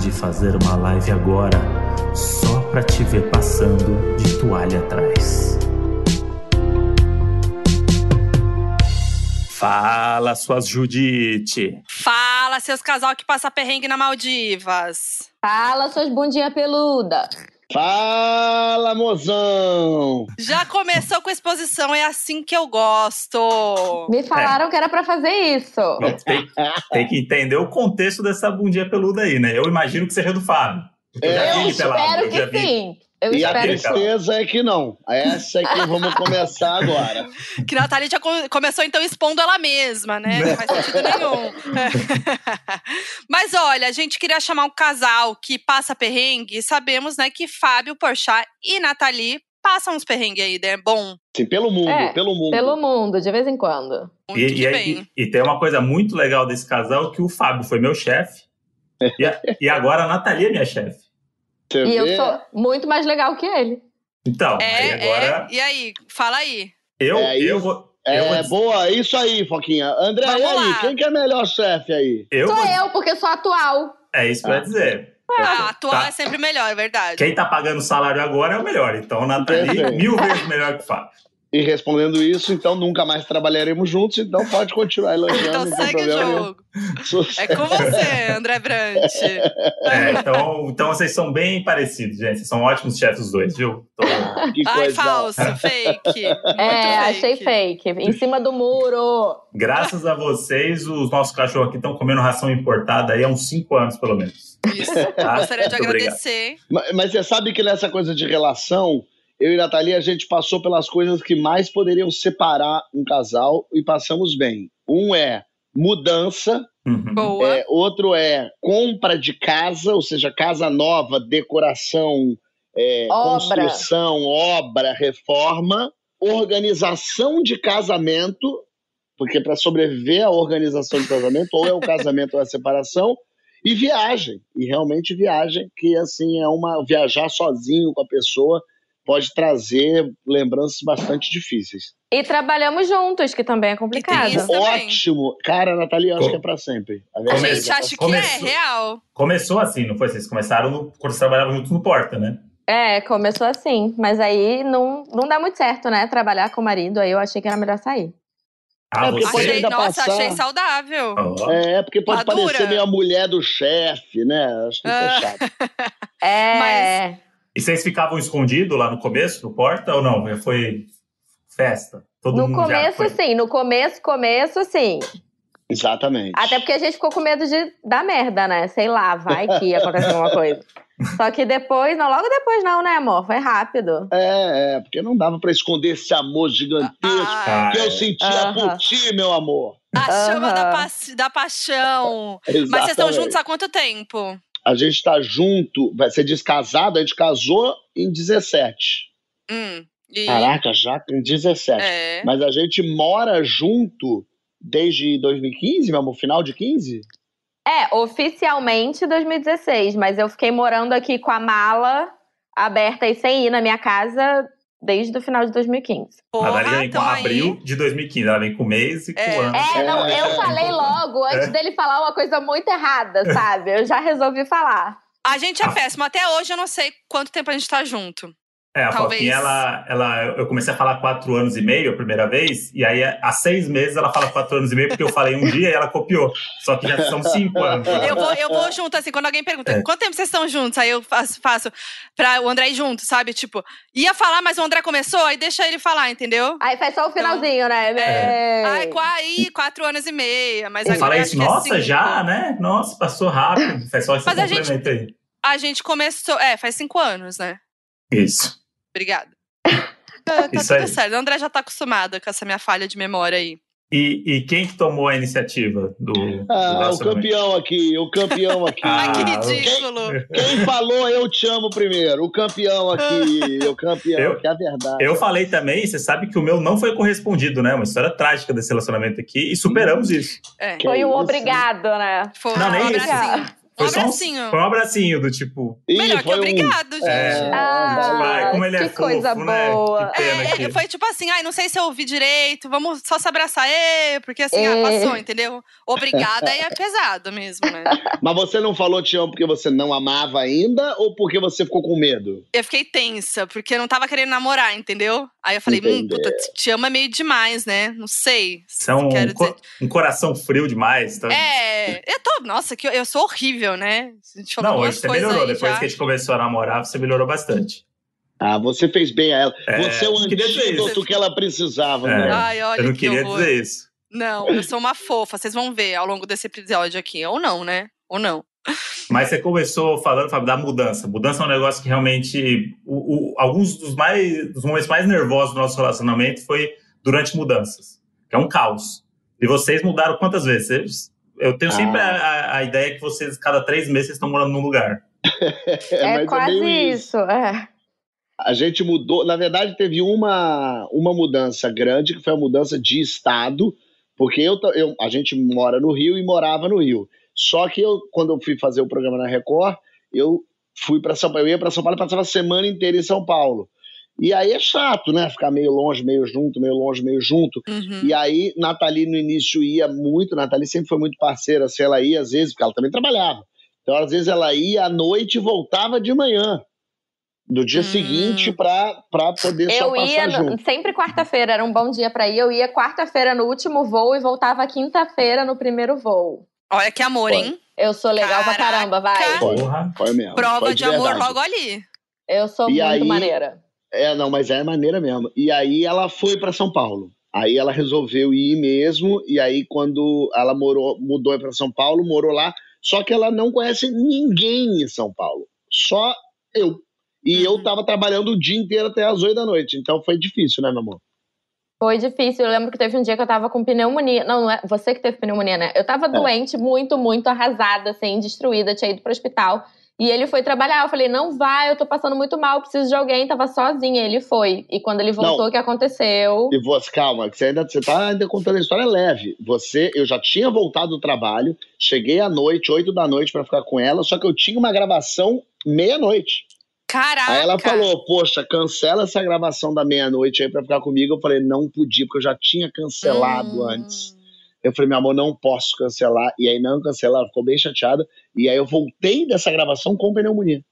de fazer uma live agora, só pra te ver passando de toalha atrás. Fala, suas Judite! Fala, seus casal que passa perrengue na Maldivas! Fala, suas bundinhas peludas! Fala, mozão! Já começou com exposição, é assim que eu gosto. Me falaram é. que era para fazer isso. Tem, tem, que entender o contexto dessa bundinha peluda aí, né? Eu imagino que seja do Fábio. É, eu, eu espero que sim. Eu e a tristeza é que não. Essa é que vamos começar agora. Que Natália já começou então expondo ela mesma, né? Não faz sentido nenhum. Mas olha, a gente queria chamar um casal que passa perrengue e sabemos, né, que Fábio Porchat e Nathalie passam uns perrengues aí, né? Bom. Sim, pelo mundo, é, pelo mundo. Pelo mundo, de vez em quando. E, e, e, e, tem uma coisa muito legal desse casal que o Fábio foi meu chefe. e, agora a Nathalie é minha chefe. Você e vê? eu sou muito mais legal que ele. Então, é, aí agora. É, e aí, fala aí. Eu, é, eu vou. É, boa, isso aí, Foquinha. André, Vamos e aí? Lá. Quem que é melhor chefe aí? Eu sou vou... eu, porque sou atual. É isso que eu ia dizer. Ah, atual tá. é sempre melhor, é verdade. Quem tá pagando o salário agora é o melhor. Então, Nathalie, mil vezes melhor que o Fábio. E respondendo isso, então nunca mais trabalharemos juntos, então pode continuar elogiando. Então segue o jogo. Sucesso. É com você, André Brant. É, então, então vocês são bem parecidos, gente. Vocês são ótimos chefes os dois, viu? Tô... Que Ai, falso, fake. é, fake. achei fake. Em cima do muro. Graças a vocês, os nossos cachorros aqui estão comendo ração importada aí há uns 5 anos, pelo menos. Isso. Tá? Gostaria de Muito agradecer. Mas, mas você sabe que nessa coisa de relação eu e Nathalie, a gente passou pelas coisas que mais poderiam separar um casal e passamos bem. Um é mudança, uhum. é, outro é compra de casa, ou seja, casa nova, decoração, é, obra. construção, obra, reforma, organização de casamento, porque para sobreviver à organização de casamento, ou é o casamento ou é a separação, e viagem, e realmente viagem, que assim é uma viajar sozinho com a pessoa pode trazer lembranças bastante difíceis. E trabalhamos juntos, que também é complicado. Ótimo! Cara, Natalia, acho que é pra sempre. A gente acha que é real. Começou assim, não foi? Vocês começaram no, quando vocês trabalhavam juntos no Porta, né? É, começou assim. Mas aí não, não dá muito certo, né? Trabalhar com o marido, aí eu achei que era melhor sair. Ah, é, você? Achei, nossa, passar... achei saudável. Oh. É, porque pode Madura. parecer meio a mulher do chefe, né? Acho que isso é ah. chato. é. Mas... E vocês ficavam escondidos lá no começo, no porta, ou não? Foi festa? Todo no começo, sim. No começo, começo, sim. Exatamente. Até porque a gente ficou com medo de dar merda, né? Sei lá, vai que acontece alguma coisa. Só que depois, não, logo depois não, né, amor? Foi rápido. É, é porque não dava para esconder esse amor gigantesco ah, que eu sentia uh -huh. por ti, meu amor. A chama uh -huh. da, pa da paixão. Exatamente. Mas vocês estão juntos há quanto tempo? A gente está junto, vai ser descasado, a gente casou em 17. Hum, e... Caraca, já em 17. É. Mas a gente mora junto desde 2015, meu amor, final de 15? É, oficialmente 2016, mas eu fiquei morando aqui com a mala aberta e sem ir na minha casa desde o final de 2015. Porra, ela vem com abril aí. de 2015, ela vem com mês e com é. ano. É, não, eu falei logo, antes é. dele falar uma coisa muito errada, sabe? Eu já resolvi falar. A gente é ah. péssimo. Até hoje eu não sei quanto tempo a gente tá junto. É, a Talvez. Foquinha, ela, ela, eu comecei a falar quatro anos e meio a primeira vez, e aí há seis meses ela fala quatro anos e meio, porque eu falei um dia e ela copiou. Só que já são cinco anos. Eu vou, eu vou junto, assim, quando alguém pergunta é. quanto tempo vocês estão juntos, aí eu faço, faço pra o André ir junto, sabe? Tipo, ia falar, mas o André começou, aí deixa ele falar, entendeu? Aí faz só o finalzinho, né? então, né? É. Ai, aí, quatro anos e meio. Mas eu falei isso, nossa, é já, né? Nossa, passou rápido. Faz só esse mas complemento a gente, aí. A gente começou, é, faz cinco anos, né? Isso. Obrigada. Tá, tá tudo aí. certo. O André já tá acostumado com essa minha falha de memória aí. E, e quem que tomou a iniciativa do, ah, do o campeão aqui, o campeão aqui. ah, que ridículo. Quem, quem, falou eu te amo primeiro? O campeão aqui, o campeão, eu, que é a verdade. Eu falei também, você sabe que o meu não foi correspondido, né? Uma história trágica desse relacionamento aqui e superamos isso. É. Foi um obrigado, né? Foi não, nem isso. Foi um abracinho. Foi um abracinho do tipo. Melhor que obrigado, um... gente. É, ah, vai, como ele é que fofo, coisa né? boa. É, é, foi tipo assim, ai, não sei se eu ouvi direito, vamos só se abraçar, é, porque assim, ah, passou, entendeu? Obrigada é pesado mesmo, né? Mas você não falou te amo porque você não amava ainda ou porque você ficou com medo? Eu fiquei tensa, porque eu não tava querendo namorar, entendeu? Aí eu falei, hum, puta, te ama meio demais, né? Não sei. São um, co um coração frio demais. Tá? É, eu tô, nossa, que eu, eu sou horrível, né? A gente falou não, hoje você melhorou. Depois já. que a gente começou a namorar, você melhorou bastante. Ah, você fez bem a ela. É, você é o antídoto que ela precisava, é, né? Ai, olha, eu não que queria horror. dizer isso. Não, eu sou uma fofa. Vocês vão ver ao longo desse episódio aqui. Ou não, né? Ou não. Mas você começou falando, Fábio, da mudança. Mudança é um negócio que realmente. O, o, alguns dos, mais, dos momentos mais nervosos do nosso relacionamento foi durante mudanças, que é um caos. E vocês mudaram quantas vezes? Eu tenho sempre ah. a, a, ideia que vocês, cada três meses, estão morando num lugar. é, é quase é isso, é. A gente mudou, na verdade, teve uma, uma mudança grande, que foi a mudança de estado, porque eu, eu, a gente mora no Rio e morava no Rio. Só que eu, quando eu fui fazer o programa na Record, eu fui para São Paulo, eu ia para São Paulo e passava a semana inteira em São Paulo. E aí é chato, né? Ficar meio longe, meio junto, meio longe, meio junto. Uhum. E aí, Nathalie no início ia muito, Nathalie sempre foi muito parceira, se ela ia, às vezes, porque ela também trabalhava. Então, às vezes, ela ia à noite e voltava de manhã. Do dia hum. seguinte para poder eu só passar ia, junto. Sempre quarta-feira, era um bom dia para ir. Eu ia quarta-feira no último voo e voltava quinta-feira no primeiro voo. Olha que amor, hein? Eu sou legal Caraca. pra caramba, vai. Porra. Foi mesmo. Prova Foi de, de amor logo ali. Eu sou e muito aí, maneira. É, não, mas é maneira mesmo. E aí ela foi para São Paulo. Aí ela resolveu ir mesmo, e aí quando ela morou, mudou para São Paulo, morou lá, só que ela não conhece ninguém em São Paulo. Só eu. E uhum. eu tava trabalhando o dia inteiro até as oito da noite, então foi difícil, né, meu amor? Foi difícil. Eu lembro que teve um dia que eu tava com pneumonia. Não, não é você que teve pneumonia, né? Eu tava é. doente, muito, muito arrasada, assim, destruída, tinha ido pro hospital. E ele foi trabalhar. Eu falei, não vai, eu tô passando muito mal, preciso de alguém. Tava sozinho. Ele foi. E quando ele voltou, o que aconteceu? E você, calma, você ainda você tá ainda contando a história leve. Você, eu já tinha voltado do trabalho, cheguei à noite, oito da noite, para ficar com ela, só que eu tinha uma gravação meia-noite. Caraca! Aí ela falou, poxa, cancela essa gravação da meia-noite aí pra ficar comigo. Eu falei, não podia, porque eu já tinha cancelado hum. antes. Eu falei, meu amor, não posso cancelar. E aí não cancelar, ela ficou bem chateada. E aí eu voltei dessa gravação com pneumonia.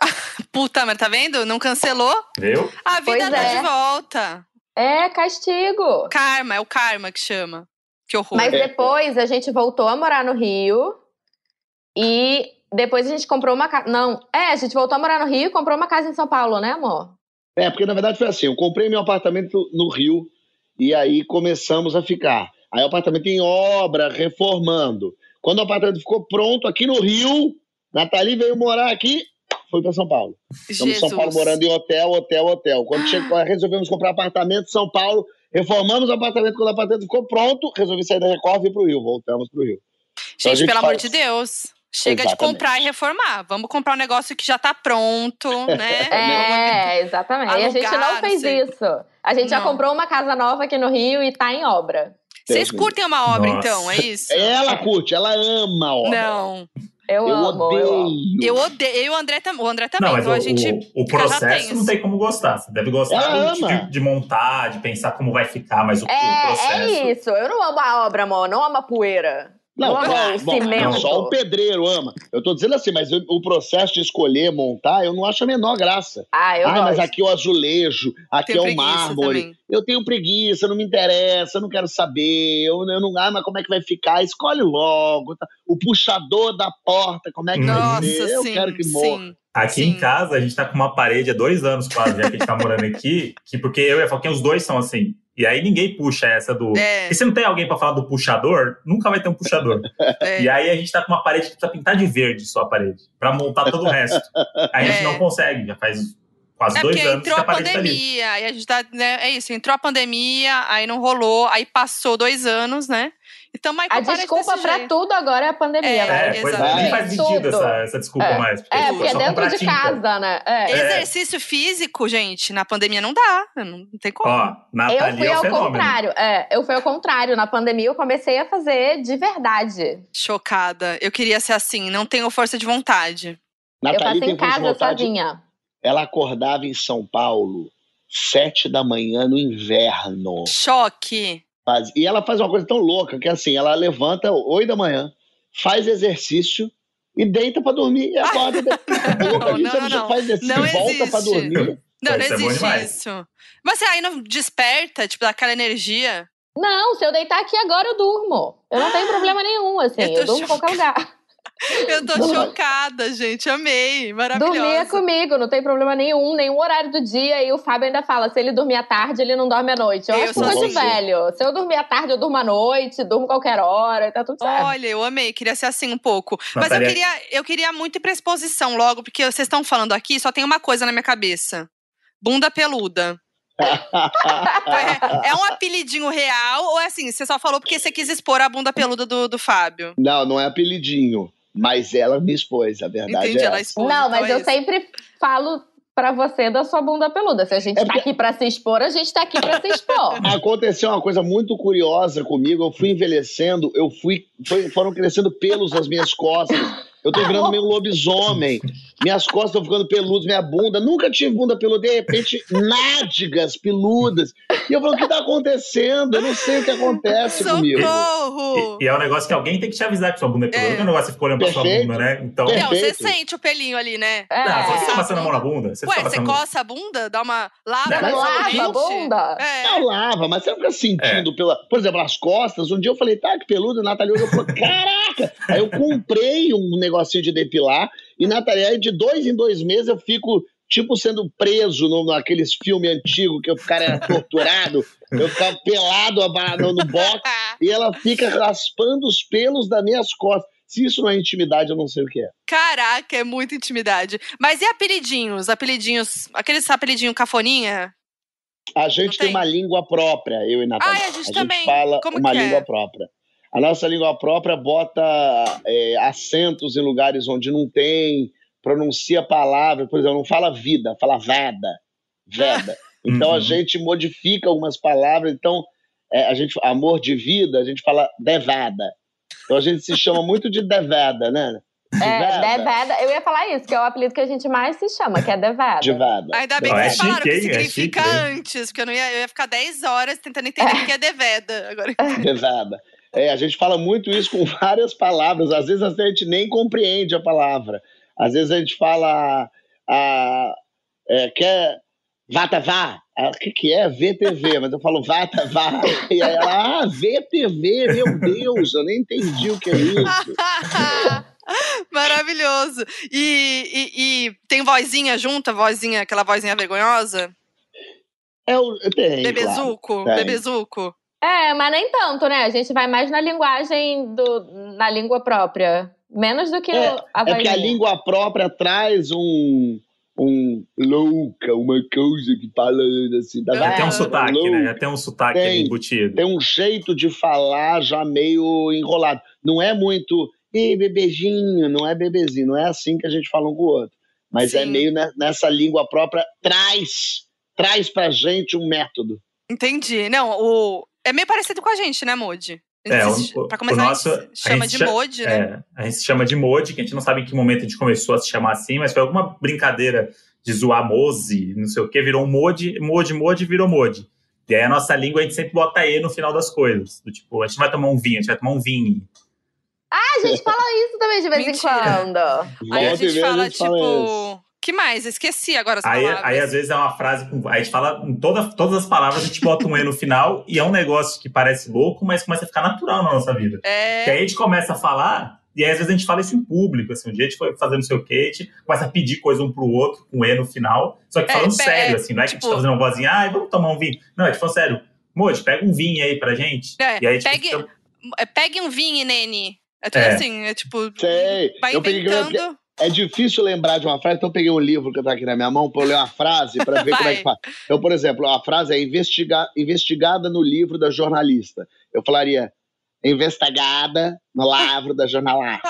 Puta, mas tá vendo? Não cancelou? Viu? A vida pois tá é. de volta. É, castigo. Karma, é o karma que chama. Que horror. Mas depois a gente voltou a morar no Rio. E depois a gente comprou uma casa. Não, é, a gente voltou a morar no Rio e comprou uma casa em São Paulo, né, amor? É, porque na verdade foi assim: eu comprei meu apartamento no Rio e aí começamos a ficar. Aí o apartamento em obra, reformando. Quando o apartamento ficou pronto aqui no Rio, Nathalie veio morar aqui, foi para São Paulo. Estamos em São Paulo morando em hotel, hotel, hotel. Quando ah. chegou, resolvemos comprar apartamento em São Paulo, reformamos o apartamento. Quando o apartamento ficou pronto, resolvi sair da Record e ir para o Rio. Voltamos para o Rio. Então, gente, gente pelo faz... amor de Deus. Chega exatamente. de comprar e reformar. Vamos comprar um negócio que já está pronto, né? é, exatamente. Alugar, e a gente não fez não isso. A gente não. já comprou uma casa nova aqui no Rio e está em obra. Vocês curtem uma obra, Nossa. então, é isso? Ela curte, ela ama a obra. Não. Eu, eu amo, odeio. Eu odeio. Eu o André, o André também. Não, então o, a gente. O, o processo não tem como gostar. Você deve gostar de, de, de, montar, de pensar como vai ficar, mas o, é, o processo. É isso. Eu não amo a obra, amor. Não amo a poeira. Não, bom, não, só o pedreiro ama. Eu tô dizendo assim, mas o processo de escolher, montar, eu não acho a menor graça. Ah, eu ah, mas aqui é o azulejo, aqui é o mármore. Também. Eu tenho preguiça, não me interessa, eu não quero saber. Eu, eu não, ah, mas como é que vai ficar? Escolhe logo. Tá? O puxador da porta, como é que Nossa, vai ser? Eu quero que morra. Aqui sim. em casa, a gente tá com uma parede há dois anos quase, já que a gente tá morando aqui, que porque eu e a Foquinha, os dois são assim. E aí ninguém puxa essa do. É. E se não tem alguém para falar do puxador, nunca vai ter um puxador. É. E aí a gente tá com uma parede que precisa pintar de verde só a parede, para montar todo o resto. Aí a gente é. não consegue, já faz quase é dois anos entrou que a, a pandemia, tá aí a gente tá, né, é isso, entrou a pandemia, aí não rolou, aí passou dois anos, né? Então, Michael, a desculpa para tudo agora é a pandemia. É, né? é pois é, nem faz sentido essa, essa, desculpa é. mais. Porque é, porque é dentro de tinta. casa, né? É. Exercício físico, gente, na pandemia não dá. Não, tem como. Ó, Natalia eu fui é ao fenômeno. contrário. É, eu fui ao contrário. Na pandemia eu comecei a fazer de verdade. Chocada. Eu queria ser assim, não tenho força de vontade. Natalia eu passei em casa sozinha. Ela acordava em São Paulo, sete da manhã no inverno. Choque. Faz, e ela faz uma coisa tão louca que assim, ela levanta oito da manhã, faz exercício e deita para dormir e acorda. não, não, não, não. faz exercício não e volta existe. para dormir. Não, não existe isso. Mas você aí não desperta, tipo, daquela energia? Não, se eu deitar aqui agora eu durmo. Eu não tenho problema nenhum, assim. Eu, eu durmo em qualquer lugar. Eu tô chocada, gente. Amei. Maravilhosa. Dormia comigo, não tem problema nenhum, nenhum horário do dia. E o Fábio ainda fala: se ele dormir à tarde, ele não dorme à noite. Eu, eu acho que coisa de velho. Se eu dormir à tarde, eu durmo à noite, durmo qualquer hora, tá tudo certo. Olha, eu amei, queria ser assim um pouco. Mas eu queria, eu queria muito ir pra exposição logo, porque vocês estão falando aqui, só tem uma coisa na minha cabeça: bunda peluda. é, é, um apelidinho real ou é assim? Você só falou porque você quis expor a bunda peluda do, do Fábio? Não, não é apelidinho. Mas ela me expôs, a verdade Entendi, é ela expôs. Não, então mas é eu isso. sempre falo pra você da sua bunda peluda. Se a gente É tá porque- aqui pra se expor, a gente tá aqui pra se expor. Aconteceu uma coisa muito curiosa comigo. Eu fui envelhecendo, eu fui, foi- foram crescendo pelos nas minhas costas. Eu tô virando meio lobisomem. Minhas costas estão ficando peludas, minha bunda. Nunca tive bunda peluda. De repente, nádegas peludas. E eu falo, o que tá acontecendo? Eu não sei o que acontece comigo. Socorro! E, e é um negócio que alguém tem que te avisar que sua bunda é peluda. É. Não é um negócio que fica olhando pra sua bunda, né? Então. Não, você sente o pelinho ali, né? É. Não, você a passando a mão na bunda. Você Ué, você coça a bunda, dá uma. Lava, Não, lava a bunda? É. Não lava, mas você não fica sentindo pela. Por exemplo, as costas. Um dia eu falei, tá, que peludo. Natália olhou e falou, caraca! Aí eu comprei um negocinho de depilar. E Natália, aí de dois em dois meses eu fico, tipo, sendo preso no, naqueles filmes antigos que o cara era torturado. eu ficava pelado no, no box. E ela fica raspando os pelos das minhas costas. Se isso não é intimidade, eu não sei o que é. Caraca, é muita intimidade. Mas e apelidinhos? Apelidinhos. Aqueles apelidinho cafoninha? A gente tem tem? uma língua própria, eu e Natália. Ah, a gente também. fala Como uma que é? língua própria. A nossa língua própria bota é, acentos em lugares onde não tem, pronuncia palavras, por exemplo, não fala vida, fala veda, veda. Então a Uhum. gente modifica algumas palavras, então é, a gente amor de vida, a gente fala devada. Então a gente se chama muito de devada, né? É, Deveda. Eu ia falar isso, que é o apelido que a gente mais se chama, que é Deveda. Devada. Ainda bem Não, que é vocês falaram chique, que? É significa chique, hein? antes, porque eu, não ia, eu ia ficar 10 horas tentando entender o que é deveda. Agora, Devada. É, a gente fala muito isso com várias palavras. Às vezes a gente nem compreende a palavra. Às vezes a gente fala a, é, quer vata vá. Ah, O que, que é? VTV, mas eu falo vata vá. E aí ela, ah, VTV, meu Deus, eu nem entendi o que é isso. Maravilhoso. E, e- e tem vozinha junta, vozinha, aquela vozinha vergonhosa? É o, tem, Bebezuco? Tem. Bebezuco? É, mas nem tanto, né? A gente vai mais na linguagem do. na língua própria. Menos do que É, a É porque a língua própria traz um, um louca, uma coisa que fala assim. Da Já tem um É. sotaque, louca. né? Tem um sotaque Tem. embutido. tem um jeito de falar já meio enrolado. Não é muito, e bebezinho, não é bebezinho, não é assim que a gente fala um com o outro. Mas é Sim. meio ne- nessa língua própria, traz, traz pra gente um método. Entendi. Não, o... é meio parecido com a gente, né, Modi? É, o, o- pra o começar, nosso- a gente chama a gente de cha- Modi, né? É, a gente se chama de Modi, que a gente não sabe em que momento a gente começou a se chamar assim, mas foi alguma brincadeira de zoar Mose, não sei o que, virou um Modi, Modi, Modi, virou Modi. E aí a nossa língua a gente sempre bota E no final das coisas. Do tipo, a gente vai tomar um vinho, a gente vai tomar um vinho. Ah, a gente fala isso também de vez em Mentira. quando. Aí a gente fala, tipo. Que mais? Esqueci agora as Aí, palavras. aí, às vezes, é uma frase com. Aí a gente fala em toda, todas as palavras, a gente bota um E no final, e é um negócio que parece louco, mas começa a ficar natural na nossa vida. Que É. aí a gente começa a falar, e aí às vezes a gente fala isso em público, assim, um dia a gente foi fazendo a gente começa a pedir coisa um pro outro, com E no final, só que É, falando é, sério, assim, não é que a gente tipo- tá fazendo uma vozinha, ai, vamos tomar um vinho. Não, a gente falou sério, Moji, pega um vinho aí pra gente. É, e aí, tipo, pegue, fica- é, pegue um vinho, Nene. É tudo É. assim, é tipo. Sei. Vai Eu peguei inventando. É difícil lembrar de uma frase, então eu peguei um livro que tá aqui na minha mão para ler uma frase para ver como é que faz. Então, por exemplo, a frase é investiga investigada no livro da jornalista. Eu falaria, investigada no livro da jornalista.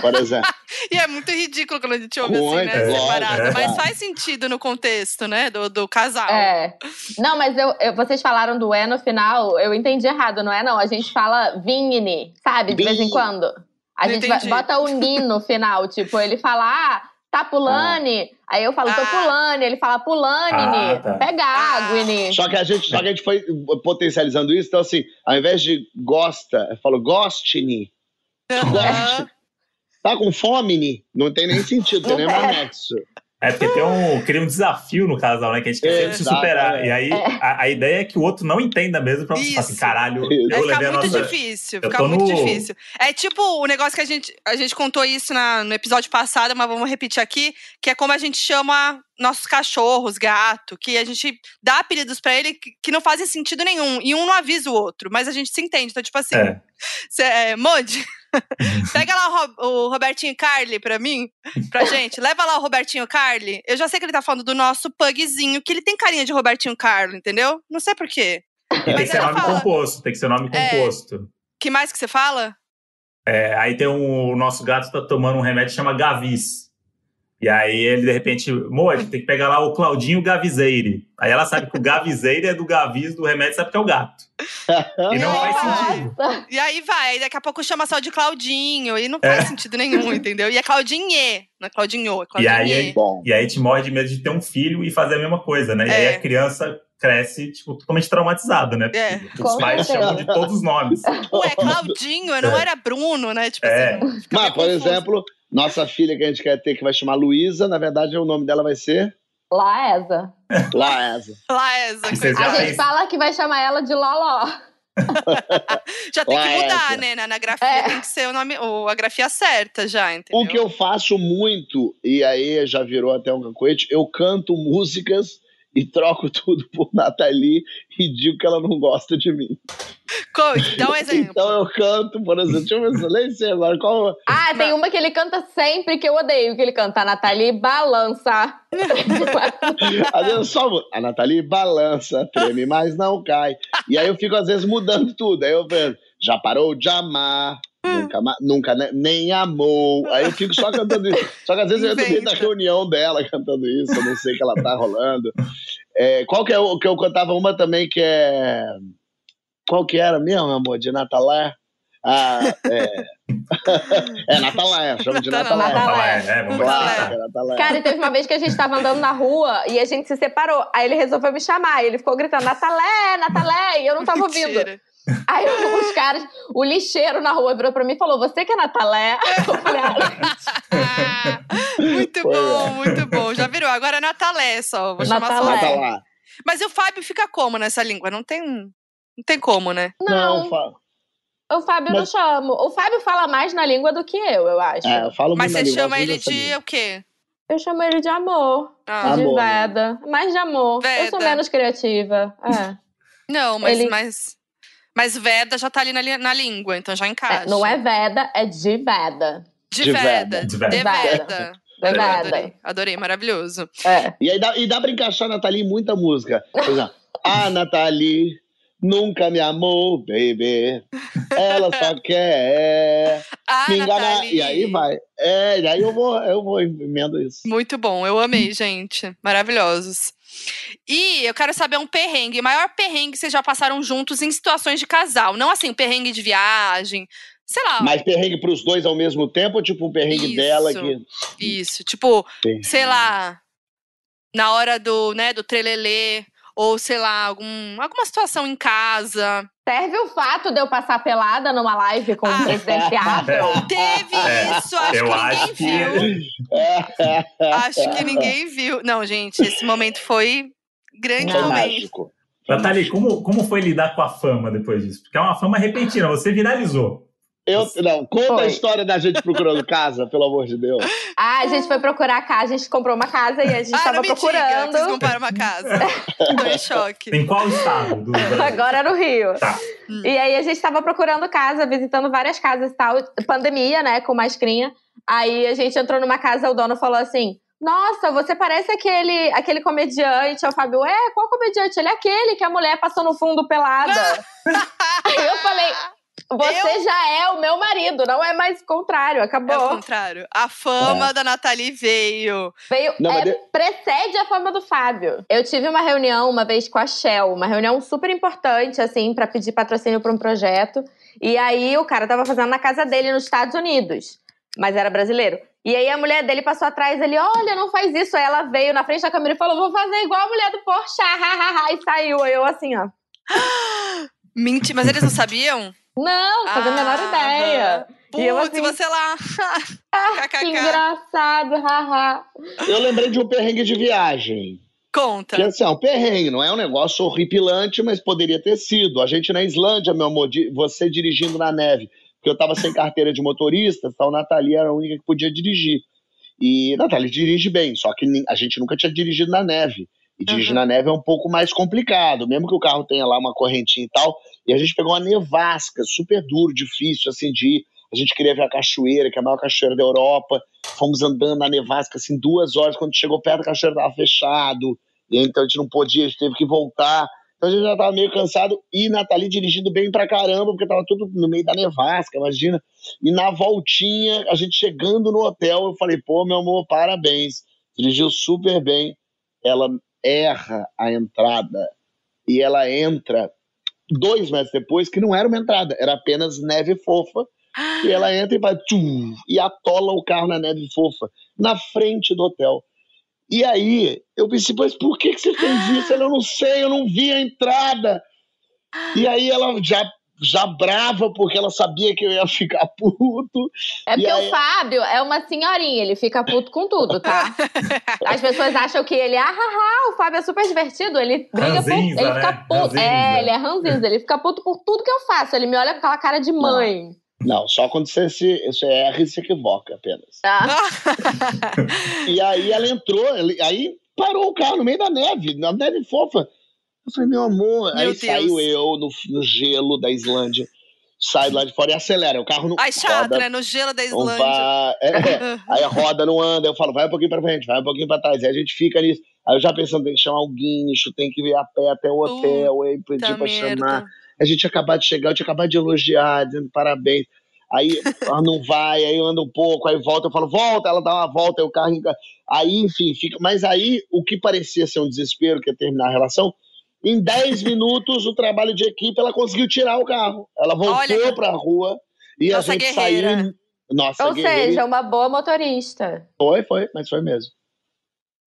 por exemplo. E é muito ridículo quando a gente ouve assim, né? É, separado. É. Mas faz sentido no contexto, né? Do, do casal. É. Não, mas eu, eu, vocês falaram do é no final, eu entendi errado, não é? Não, a gente fala vingne, sabe? De vez em quando. A gente vai, bota o ni no final. Tipo, ele fala, ah, tá pulane. Ah. Aí eu falo, tô ah. pulane. Ele fala, pulane, ah, tá. pega água, ah. Só que, a gente, só que a gente foi potencializando isso. Então, assim, ao invés de gosta, eu falo goste-ne. Goste. Tá com fome, Não tem nem sentido, tem nem anexo. É porque tem um, cria um desafio no casal, né? Que a gente quer sempre se superar. É. E aí a, a, ideia é que o outro não entenda mesmo pra você falar assim, caralho, eu é, levei a nossa... muito difícil, fica muito no... difícil. É tipo o negócio que a gente, a gente contou isso na, no episódio passado, mas vamos repetir aqui, que é como a gente chama nossos cachorros, gato, que a gente dá apelidos para ele que, que, não fazem sentido nenhum. E um não avisa o outro, mas a gente se entende. Então, tipo assim, é. Cê, é, Modi, Pega lá o, o, Robertinho Carly pra mim, pra gente. Leva lá o Robertinho Carly. Eu já sei que ele tá falando do nosso pugzinho, que ele tem carinha de Robertinho Carly, entendeu? Não sei porquê. tem que ser nome fala... composto, tem que ser nome é, composto. que mais que você fala? É, aí tem um, o nosso gato tá tomando um remédio que chama Gavis. E aí ele, de repente, Moa, tem que pegar lá o Claudinho Gaviseire. Aí ela sabe que o Gaviseire é do Gavis, do remédio, sabe que é o gato. E não faz sentido. E aí vai, daqui a pouco chama só de Claudinho, e não faz é. sentido nenhum, entendeu? E é Claudinhe, não é Claudinho, é Claudinhe. E aí, bom. e aí a gente morre de medo de ter um filho e fazer a mesma coisa, né? E é. aí a criança cresce, tipo, totalmente traumatizado, né? É. Os pais chamam de todos os nomes. Ué, Claudinho, não é. era Bruno, né? Tipo é. assim. Mas, por exemplo, nossa filha que a gente quer ter, que vai chamar Luísa, na verdade o nome dela vai ser. Laesa. Laesa. Laesa. A gente fala que vai chamar ela de Loló. Já tem que mudar, né? Na, na grafia é. tem que ser o nome, ou a grafia certa já, entendeu? O que eu faço muito, e aí já virou até um cacoete, eu canto músicas e troco tudo por Nathalie e digo que ela não gosta de mim. Dá um exemplo. Então eu canto, por exemplo, deixa eu ver se eu nem sei agora qual. Ah, tem uma que ele canta sempre que eu odeio, que ele canta a Nathalie balança. às vezes só a Nathalie balança, treme, mas não cai. E aí eu fico às vezes mudando tudo. Aí eu vejo, já parou de amar. Nunca, nunca nem amou. Aí eu fico só cantando isso. Só que às vezes eu entro da reunião dela cantando isso, eu não sei que ela tá rolando. É, qual que é o que eu cantava uma também que é. Qual que era mesmo, amor? De Natalé? Ah, é. é Natalé, chama de Natalé. Natalé, é, vamos Natalé. Natalé. Cara, teve uma vez que a gente tava andando na rua e a gente se separou. Aí ele resolveu me chamar. E ele ficou gritando, Natalé, Natalé, e eu não tava ouvindo. Aí os caras, o lixeiro na rua virou pra mim e falou: Você que é Natalé? Eu falei, ah, muito bom, muito bom. Já virou. Agora é Natalé só. Vou chamar Natalé. só. Natalé. Mas o Fábio fica como nessa língua? Não tem, não tem como, né? Não. não o Fábio Mas... não chamo. O Fábio fala mais na língua do que eu, eu acho. É, eu falo Mas você chama ele de o quê? Eu chamo ele de amor. Ah. De amor, Veda. Mais de amor. Veda. Eu sou menos criativa. É. Não, mas, ele... mas mas Veda já tá ali na, na língua, então já encaixa. É, não é Veda, é de Veda. De, Veda. De Veda. De Veda. De Veda. Adorei, adorei, maravilhoso. É. E aí dá, e dá pra encaixar a Nathalie em muita música. Por exemplo, a Nathalie nunca me amou, baby. Ela só quer ah, me enganar. Nathalie. E aí vai. É, e aí eu vou, eu vou emendo isso. Muito bom, eu amei, gente. Maravilhosos. E eu quero saber um perrengue, maior perrengue que vocês já passaram juntos em situações de casal. Não assim, perrengue de viagem, sei lá. Mas perrengue pros dois ao mesmo tempo ou tipo um perrengue isso, dela que. Isso, tipo, perrengue. sei lá, na hora do, né, do trelelê, ou sei lá, algum, alguma situação em casa. Serve o fato de eu passar pelada numa live com ah, o presidente Afro? Teve é, isso, acho que ninguém acho viu. acho que ninguém viu. Não, gente, esse momento foi grande foi momento. Mágico. Nathalie, como, como foi lidar com a fama depois disso? Porque é uma fama repentina, você viralizou. Eu, não, conta foi. a história da gente procurando casa, pelo amor de Deus. Ah, a gente foi procurar casa, a gente comprou uma casa e a gente ah, tava procurando. Diga, vocês compraram uma casa. Tô em choque. Em qual estado? Do Agora no Rio. Tá. Hum. E aí a gente tava procurando casa, visitando várias casas e tal. Pandemia, né, com mascrinha. Aí a gente entrou numa casa, o dono falou assim: nossa, você parece aquele, aquele comediante. O Fábio, é, qual comediante? Ele é aquele que a mulher passou no fundo pelada. Aí eu falei, Você eu... já é o meu marido, não é mais o contrário, acabou. É o contrário. A fama é. da Nathalie veio. Veio, não, é, precede a fama do Fábio. Eu tive uma reunião uma vez com a Shell, uma reunião super importante, assim, para pedir patrocínio para um projeto. E aí o cara tava fazendo na casa dele nos Estados Unidos, mas era brasileiro. E aí a mulher dele passou atrás, ele, olha, não faz isso. Aí ela veio na frente da câmera e falou, vou fazer igual a mulher do Porsche, ha, e saiu. Aí eu assim, ó. Mentira, mas eles não sabiam? Não, fazia a menor ideia. Putz, e eu assim, você lá. ah, que engraçado, haha. eu lembrei de um perrengue de viagem. Conta. Que assim, é um perrengue, não é um negócio horripilante, mas poderia ter sido. A gente na Islândia, meu amor, você dirigindo na neve porque eu estava sem carteira de motorista, então a Nathalie era a única que podia dirigir. E a Nathalie dirige bem, só que a gente nunca tinha dirigido na neve. E dirigir uhum. na neve é um pouco mais complicado, mesmo que o carro tenha lá uma correntinha e tal. E a gente pegou uma nevasca, super duro, difícil assim de ir. A gente queria ver a cachoeira, que é a maior cachoeira da Europa. Fomos andando na nevasca assim duas horas. Quando chegou perto da cachoeira, estava fechado. E então a gente não podia, a gente teve que voltar. Então a gente já tava meio cansado e Nathalie dirigindo bem pra caramba, porque tava tudo no meio da nevasca, imagina. E na voltinha, a gente chegando no hotel, eu falei, pô, meu amor, parabéns. Dirigiu super bem. Ela erra a entrada e ela entra dois metros depois, que não era uma entrada, era apenas neve fofa. E ela entra e vai tchum, e atola o carro na neve fofa, na frente do hotel. E aí, eu pensei, mas por que, que você fez isso? Ela, eu não sei, eu não vi a entrada. E aí ela já já brava porque ela sabia que eu ia ficar puto. É porque aí... o Fábio é uma senhorinha, ele fica puto com tudo, tá? As pessoas acham que ele, ah, haha, o Fábio é super divertido, ele briga ranzinza, por. Ele né? fica puto. Ranzinza. É, ele é ranzinza, ele fica puto por tudo que eu faço. Ele me olha com aquela cara de mãe. Não. Não, só quando você, se, você erra e se equivoca apenas. Ah. e aí ela entrou, aí parou o carro no meio da neve, na neve fofa. Eu falei, meu amor, meu aí Deus. saiu eu no, no, gelo da Islândia. Sai lá de fora e acelera. O carro não. Ai, chato, roda, né? No gelo da Islândia. Vai, é, é, aí a roda não anda. Eu falo, vai um pouquinho pra frente, vai um pouquinho pra trás. Aí a gente fica nisso. Aí eu já pensando, tem que chamar o guincho, tem que ir a pé até o hotel, aí pedir pra merda. chamar a gente acabado de chegar, eu tinha acabado de elogiar, dizendo parabéns. Aí ela não vai, aí anda um pouco, aí volta, eu falo, volta, ela dá uma volta, aí o carro. Aí, enfim, fica. Mas aí, o que parecia ser um desespero, que ia terminar a relação, em 10 minutos, o trabalho de equipe, ela conseguiu tirar o carro. Ela voltou para a rua e Nossa a gente guerreira. saiu. Nossa, Ou guerreira. seja, uma boa motorista. Foi, foi, mas foi mesmo.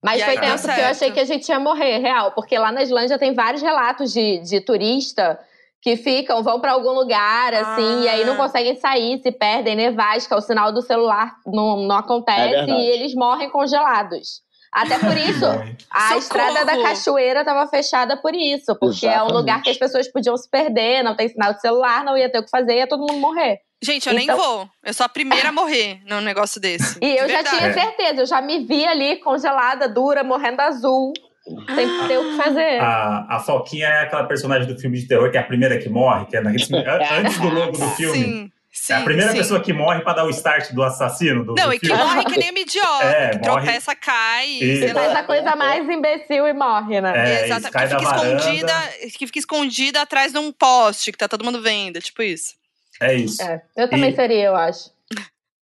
Mas e foi tempo que eu achei que a gente ia morrer, real. Porque lá na Islândia tem vários relatos de, de turista que ficam, vão para algum lugar, assim, ah. e aí não ah. conseguem sair, se perdem, nevasca, o sinal do celular não, não acontece é e eles morrem congelados. Até por isso, a Socorro. estrada da cachoeira estava fechada por isso, porque Exatamente. é um lugar que as pessoas podiam se perder, não tem sinal de celular, não ia ter o que fazer, ia todo mundo morrer. Gente, eu então... nem vou. Eu sou a primeira a morrer num negócio desse. E eu já tinha certeza, eu já me vi ali congelada, dura, morrendo azul. Tem que ter o que fazer. A, a Foquinha é aquela personagem do filme de terror que é a primeira que morre, que é antes do logo do filme. Sim. Sim, é a primeira sim. pessoa que morre pra dar o start do assassino. Do, não, do e que morre que nem idiota. É, que morre... tropeça, cai. E... Faz a coisa mais imbecil e morre, né? É, Exato. Que fica, escondida, que fica escondida atrás de um poste que tá todo mundo vendo. Tipo isso. É isso. É, eu também e... seria, eu acho.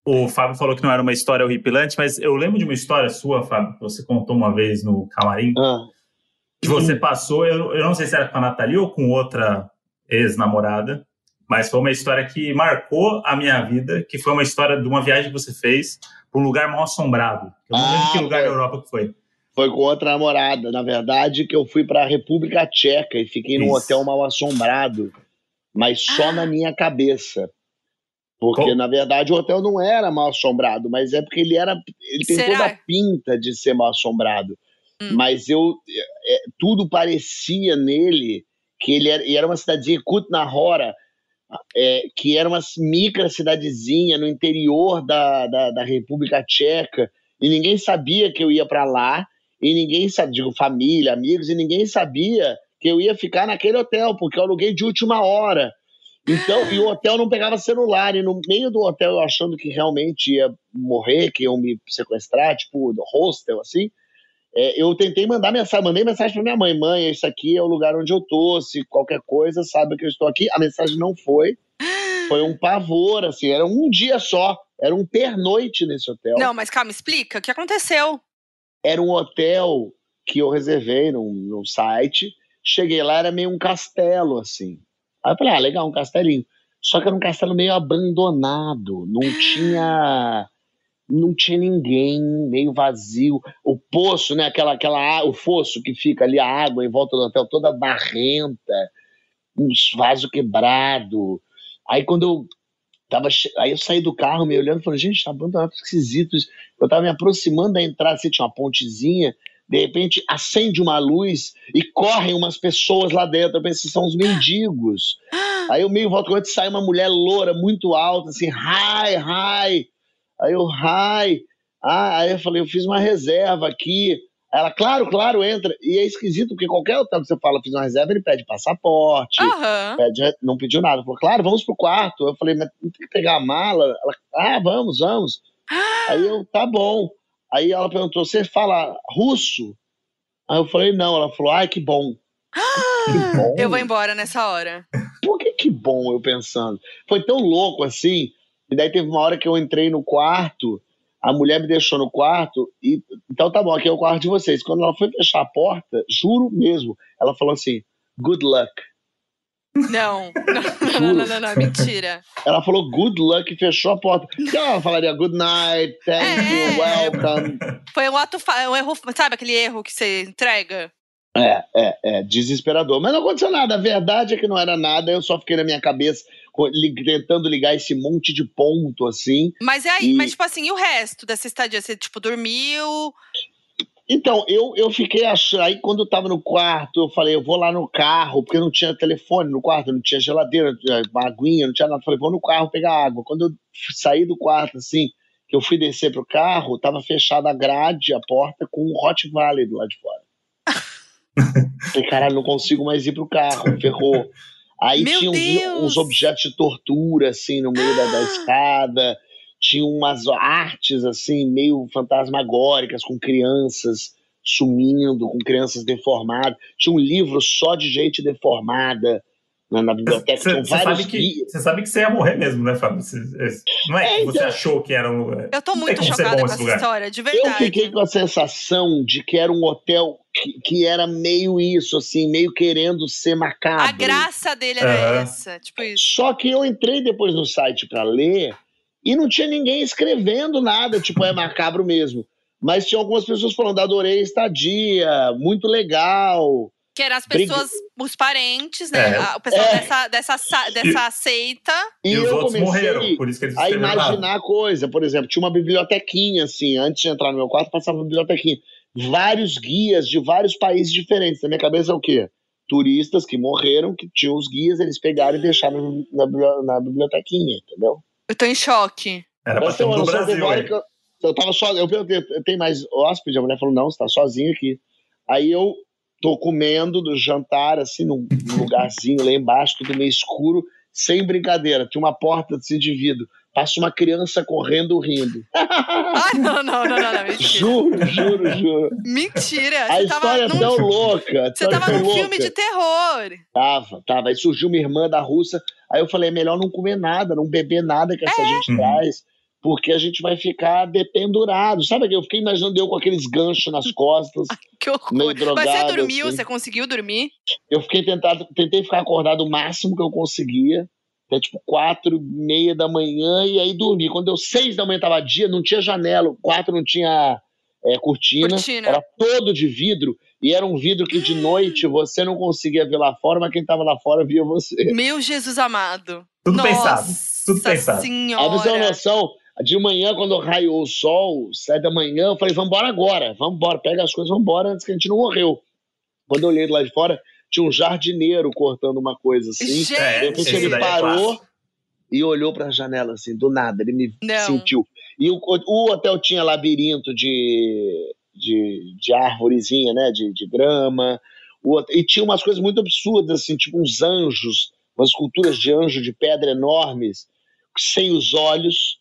O Fábio falou que não era uma história horripilante, mas eu lembro de uma história sua, Fábio, que você contou uma vez no camarim. Ah. Que você passou, eu, eu não sei se era com a Nathalie ou com outra ex-namorada, mas foi uma história que marcou a minha vida, que foi uma história de uma viagem que você fez para um lugar mal assombrado. Eu não ah, lembro que lugar foi. da Europa que foi. Foi com outra namorada. Na verdade, que eu fui para a República Tcheca e fiquei Isso. num hotel mal assombrado, mas só ah. na minha cabeça. Porque, na verdade, o hotel não era mal assombrado, mas é porque ele era. Ele tem Será? toda a pinta de ser mal assombrado. Hum. Mas eu. É, tudo parecia nele que ele era, era uma cidadezinha, Kutna-Hora, é, que era uma micra cidadezinha no interior da, da, da, República Tcheca, e ninguém sabia que eu ia para lá, e ninguém sabia, digo, família, amigos, e ninguém sabia que eu ia ficar naquele hotel, porque eu aluguei de última hora. Então, e o hotel não pegava celular, e no meio do hotel eu achando que realmente ia morrer, que iam me sequestrar, tipo, do hostel, assim, é, eu tentei mandar mensagem, mandei mensagem para minha mãe, mãe, esse aqui é o lugar onde eu tô, se qualquer coisa, sabe que eu estou aqui. A mensagem não foi. foi um pavor, assim, era um dia só, era um pernoite nesse hotel. Não, mas calma, explica, o que aconteceu? Era um hotel que eu reservei num, num site, cheguei lá, era meio um castelo, assim. Aí eu falei, ah, legal, um castelinho. Só que era um castelo meio abandonado, não tinha não tinha ninguém, meio vazio. O poço, né, aquela aquela o fosso que fica ali a água em volta do hotel toda barrenta, uns vaso quebrado. Aí quando eu tava, aí eu saí do carro me olhando, falei, gente, tá abandonado, esquisito isso. Eu tava me aproximando da entrada, assim, tinha uma pontezinha, de repente acende uma luz e correm umas pessoas lá dentro. Eu pensei, são os mendigos. Aí eu meio volto, sai uma mulher loura, muito alta, assim, hi, hi. Aí eu, hi. Ah, aí eu falei, eu fiz uma reserva aqui. Ela, claro, claro, entra. E é esquisito, porque qualquer hotel que você fala, fiz uma reserva, ele pede passaporte, uhum. pede, não pediu nada. Falou, claro, vamos pro quarto. Eu falei, mas não tem que pegar a mala? Ela, ah, vamos, vamos. Aí eu, tá bom. Aí ela perguntou: Você fala russo? Aí eu falei: Não. Ela falou: Ai, que bom. que bom. Eu vou embora nessa hora. Por que que bom? Eu pensando. Foi tão louco assim. E daí teve uma hora que eu entrei no quarto, a mulher me deixou no quarto, e então tá bom, aqui é o quarto de vocês. Quando ela foi fechar a porta, juro mesmo, ela falou assim: Good luck. Não, não, não, não, não, mentira. Ela falou good luck e fechou a porta. Então ela falaria good night, thank é, you, welcome. Foi um ato, um erro, sabe aquele erro que você entrega? É, é, é, desesperador. Mas não aconteceu nada. A verdade é que não era nada. Eu só fiquei na minha cabeça tentando ligar esse monte de ponto, assim. Mas é aí, e... mas tipo assim, e o resto dessa estadia? Você, tipo, dormiu? Então, eu, eu fiquei achando. Aí, quando eu tava no quarto, eu falei, eu vou lá no carro, porque não tinha telefone no quarto, não tinha geladeira, não tinha aguinha, não tinha nada. Eu falei, vou no carro pegar água. Quando eu saí do quarto, assim, que eu fui descer pro carro, tava fechada a grade, a porta, com um Hot Valley do lado de fora. falei, caralho, não consigo mais ir pro carro, ferrou. Aí Meu tinha uns, uns, objetos de tortura, assim, no meio da, da escada. Tinha umas artes assim meio fantasmagóricas com crianças sumindo, com crianças deformadas. Tinha um livro só de gente deformada na, na biblioteca. Você sabe, que, você sabe que você ia morrer mesmo, né, Fábio? Cê, não é, é que você então, achou que era um. Eu tô muito chocada com essa história, de verdade. Eu fiquei com a sensação de que era um hotel que, que era meio isso, assim, meio querendo ser macabro. A graça dele era uhum. essa, tipo isso. Só que eu entrei depois no site para ler e não tinha ninguém escrevendo nada, tipo, é macabro mesmo. Mas tinha algumas pessoas falando, adorei a estadia, muito legal. Que eram as pessoas, os parentes, né? É. O pessoal é. dessa, dessa, dessa seita. E, e os outros morreram, por isso que eles A imaginar a coisa. Por exemplo, tinha uma bibliotequinha, assim, antes de entrar no meu quarto, passava uma bibliotequinha. Vários guias de vários países diferentes. Na minha cabeça é o quê? Turistas que morreram, que tinham os guias, eles pegaram e deixaram na, na bibliotequinha, entendeu? Eu tô em choque. Era pra ser no Brasil, eu, eu tava só, eu perguntei, tem mais hóspede? A mulher falou, não, você tá sozinho aqui. Aí eu tô comendo do jantar, assim, num, num lugarzinho lá embaixo, tudo meio escuro, sem brincadeira. Tinha uma porta assim, de vidro. Passa uma criança correndo rindo. Ah, não, não, não, não, não mentira. Juro, juro, juro. Mentira. A história é tão louca. Você tava num filme de terror. Tava, tava. Aí surgiu uma irmã da Rússia. Aí eu falei, é melhor não comer nada, não beber nada que essa é. gente traz porque a gente vai ficar dependurado. Sabe? Eu fiquei imaginando eu com aqueles ganchos nas costas. que horror. Meio drogado, Mas você dormiu? Assim. Você conseguiu dormir? Eu fiquei tentado, tentei ficar acordado o máximo que eu conseguia até tipo quatro, meia da manhã, e aí dormi. Quando deu seis da manhã tava dia, não tinha janela, quatro não tinha é, cortina, cortina, era todo de vidro, e era um vidro que de noite você não conseguia ver lá fora, mas quem tava lá fora via você. Meu Jesus amado. Tudo Nossa pensado. Tudo pensado. Senhora. A você noção, de manhã, quando raiou o sol, sete da manhã, eu falei, vamos embora agora, vamos embora, pega as coisas, vamos embora antes que a gente não morreu. Quando eu olhei do lado de fora, tinha um jardineiro cortando uma coisa assim. Gente. É, de repente ele é parou é e olhou para a janela assim, do nada, ele me Não. sentiu. E o, o hotel tinha labirinto de, de, de árvorezinha, né, de, de grama. O, e tinha umas coisas muito absurdas, assim, tipo uns anjos, umas esculturas de anjo de pedra enormes, sem os olhos,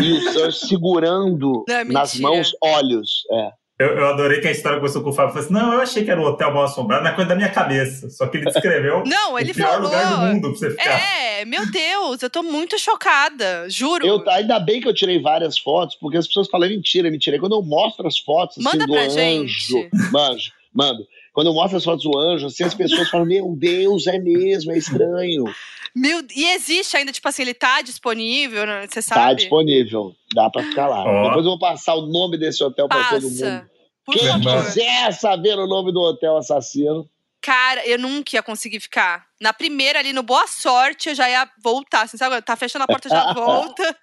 e os anjos segurando Não, nas mãos olhos. É. Eu, eu, adorei que a história começou com o Fábio. Falou assim: não, eu achei que era um hotel mal assombrado, na coisa da minha cabeça. Só que ele descreveu não, ele o pior falou... lugar do mundo pra você ficar. É, meu Deus, eu tô muito chocada, juro. Eu, ainda bem que eu tirei várias fotos, porque as pessoas falam mentira, mentira. Quando eu mostro as fotos assim, Manda do pra anjo, gente. Manjo, mando. Quando eu mostro as fotos do anjo, assim, as pessoas falam: Meu Deus, é mesmo, é estranho. Meu, e existe ainda, tipo assim, ele tá disponível, né? você tá sabe? Tá disponível, dá pra ficar lá. Oh. Depois eu vou passar o nome desse hotel Passa. pra todo mundo. Por Quem favor. quiser saber o nome do hotel assassino. Cara, eu nunca ia conseguir ficar. Na primeira ali, no Boa Sorte, eu já ia voltar. Assim, sabe? Tá fechando a porta, já volta.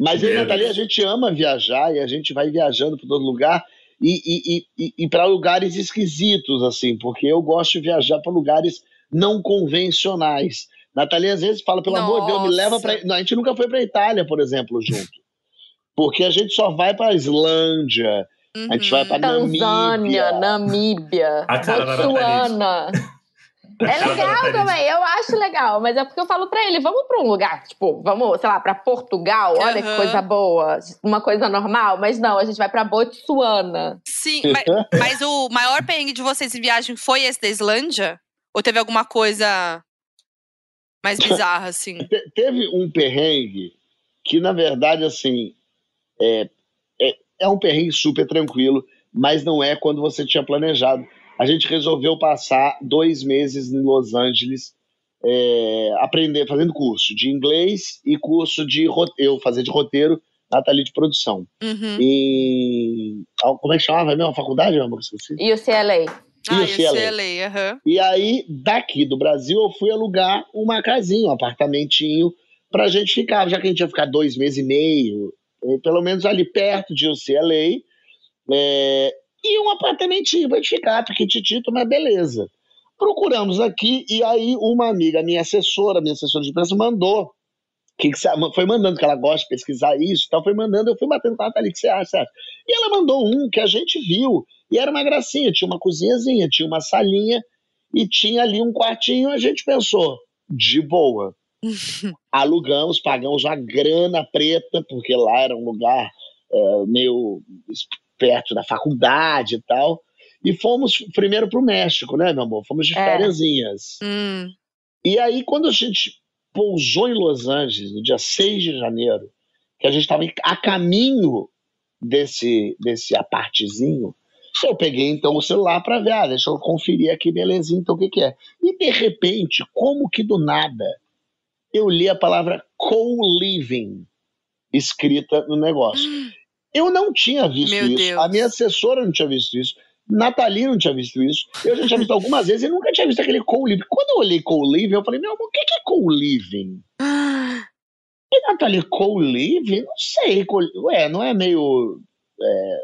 Mas eu e Natalia, a gente ama viajar e a gente vai viajando por todo lugar e, e, e, e para lugares esquisitos, assim, porque eu gosto de viajar para lugares não convencionais. Natalia às vezes fala, pelo Nossa. amor de Deus, me leva para. A gente nunca foi para Itália, por exemplo, junto. Porque a gente só vai para Islândia, Uhum. A gente vai pra Tanzânia, Namíbia, Botsuana. É legal também, eu acho legal, mas é porque eu falo pra ele, vamos pra um lugar, tipo, vamos, sei lá, pra Portugal, olha uhum. que coisa boa, uma coisa normal, mas não, a gente vai pra Botsuana. Sim, mas, mas o maior perrengue de vocês em viagem foi esse da Islândia? Ou teve alguma coisa mais bizarra, assim? Te, teve um perrengue que, na verdade, assim, é, é um perrengue super tranquilo, mas não é quando você tinha planejado. A gente resolveu passar dois meses em Los Angeles é, aprender, fazendo curso de inglês e curso de eu fazer de roteiro, Nathalie de produção. Uhum. E como é que chamava mesmo a faculdade? Esqueci. UCLA. Ah, UCLA. UCLA uhum. E aí, daqui do Brasil, eu fui alugar uma casinha, um apartamentinho, pra gente ficar, já que a gente ia ficar dois meses e meio, pelo menos ali perto de UCLA, é, e um apartamentinho para ficar, pequititito, mas beleza. Procuramos aqui, e aí uma amiga, minha assessora, minha assessora de imprensa, mandou, que, que foi mandando, que ela gosta de pesquisar isso, então foi mandando, eu fui batendo com ali, que você acha? E ela mandou um que a gente viu, e era uma gracinha, tinha uma cozinhazinha, tinha uma salinha, e tinha ali um quartinho, a gente pensou, de boa. Alugamos, pagamos uma grana preta, porque lá era um lugar é, meio perto da faculdade e tal. E fomos primeiro para o México, né, meu amor? Fomos de é. fériasinhas. Hum. E aí, quando a gente pousou em Los Angeles, no dia 6 de janeiro, que a gente estava a caminho desse, desse apartezinho, eu peguei então o celular para ver, ah, deixa eu conferir aqui, belezinha, então o que, que é. E de repente, como que do nada, eu li a palavra co-living escrita no negócio. Eu não tinha visto Meu isso. Deus. A minha assessora não tinha visto isso. Nathalie não tinha visto isso. Eu já tinha visto algumas vezes e nunca tinha visto aquele co-living. Quando eu olhei co-living, eu falei, meu amor, o que é co-living? e Nathalie, co-living? Não sei. Ué, não é meio. É,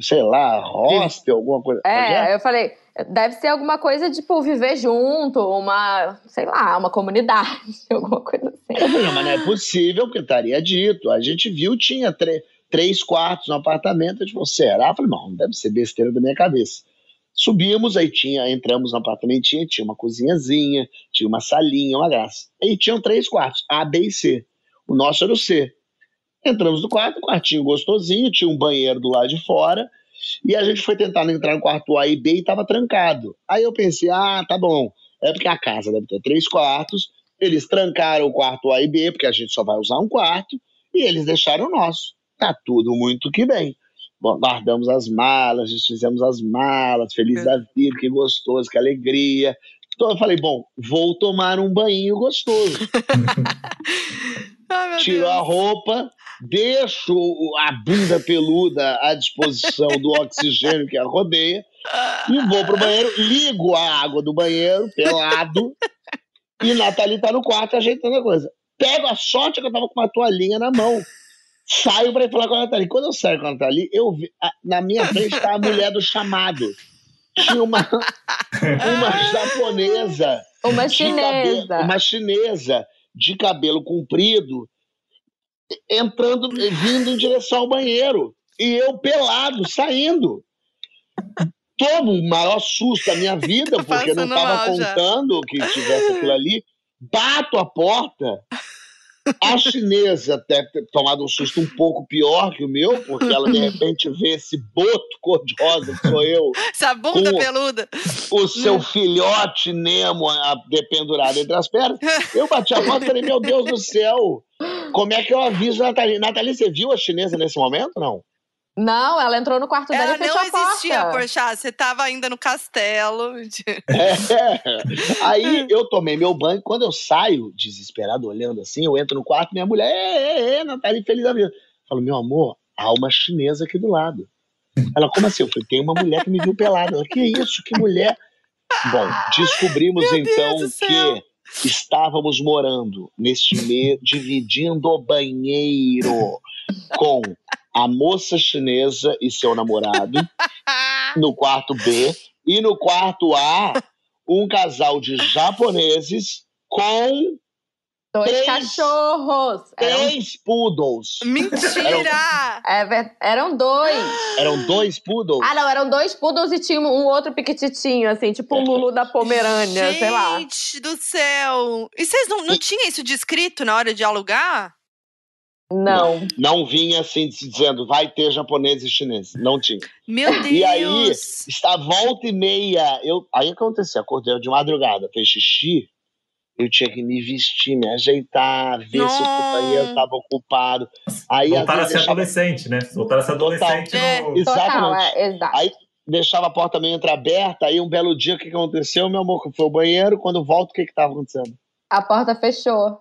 sei lá, hostel, alguma coisa. É, eu falei, deve ser alguma coisa tipo viver junto, uma, sei lá, uma comunidade, alguma coisa assim. Não, mas não é possível, porque estaria dito. A gente viu, tinha três quartos no apartamento, a gente falou, será? Eu falei, não, deve ser besteira da minha cabeça. Subimos, aí tinha, entramos no apartamentinho, tinha uma cozinhazinha, tinha uma salinha, uma graça. Aí tinham três quartos, A, B e C. O nosso era o C. Entramos no quarto, quartinho gostosinho, tinha um banheiro do lado de fora, e a gente foi tentando entrar no quarto A e B e estava trancado. Aí eu pensei, ah, tá bom, é porque a casa deve ter três quartos, eles trancaram o quarto A e B, porque a gente só vai usar um quarto, e eles deixaram o nosso. Tá tudo muito que bem. Bom, guardamos as malas, desfizemos as malas, feliz da vida, que gostoso, que alegria. Então eu falei, bom, vou tomar um banho gostoso. oh, Tirou a roupa, deixo a bunda peluda à disposição do oxigênio que a rodeia e vou pro banheiro, ligo a água do banheiro, pelado, e Nathalie tá no quarto ajeitando a coisa. Pego a sorte que eu tava com uma toalhinha na mão. Saio pra ir falar com a Nathalie. Quando eu saio com a Nathalie, eu vi, a, na minha frente tá a mulher do chamado. Tinha uma, uma japonesa. Uma chinesa. Cabelo, uma chinesa de cabelo comprido entrando, vindo em direção ao banheiro. E eu pelado, saindo. Tomo o maior susto da minha vida, porque não estava contando já. que tivesse aquilo ali. Bato a porta. A chinesa deve ter tomado um susto um pouco pior que o meu, porque ela de repente vê esse boto cor-de-rosa que sou eu. Essa bunda peluda. O seu filhote Nemo dependurado entre as pernas. Eu bati a porta e falei, meu Deus do céu, como é que eu aviso a Nathalie? Nathalie, você viu a chinesa nesse momento, não? Não, ela entrou no quarto dela ela e fechou a porta. Ela não existia, Porchat. Você estava ainda no castelo. É. Aí eu tomei meu banho. Quando eu saio, desesperado, olhando assim, eu entro no quarto, minha mulher, é, é, Natália, feliz da vida. Eu falo, meu amor, há uma chinesa aqui do lado. Ela, como assim? Eu falei, tem uma mulher que me viu pelada. Ela, que isso, que mulher? Bom, descobrimos meu então que estávamos morando neste mês, dividindo o banheiro com a moça chinesa e seu namorado. no quarto B. E no quarto A, um casal de japoneses com Dois três, cachorros. Três eram... poodles. Mentira! Eram... É, eram dois. Eram dois poodles? Ah, não, eram dois poodles e tinha um outro piquititinho, assim, tipo um Lulu da Pomerânia, Gente sei lá. Gente do céu! E vocês não, não tinham isso descrito na hora de alugar? Não. Não vinha assim dizendo, vai ter japonês e chinês. Não tinha. Meu Deus! E aí, está volta e meia. Eu, aí aconteceu, acordei de madrugada, fez xixi. Eu tinha que me vestir, me ajeitar, ver Não. se o companheiro estava ocupado. Aí, Voltar a ser deixava... adolescente, né? Voltar a ser adolescente. Total. No... É. Exatamente. Total, é, exato. Aí deixava a porta meio entreaberta, aí um belo dia o que aconteceu, meu amor? Foi o banheiro, quando volto, o que estava acontecendo? A porta fechou.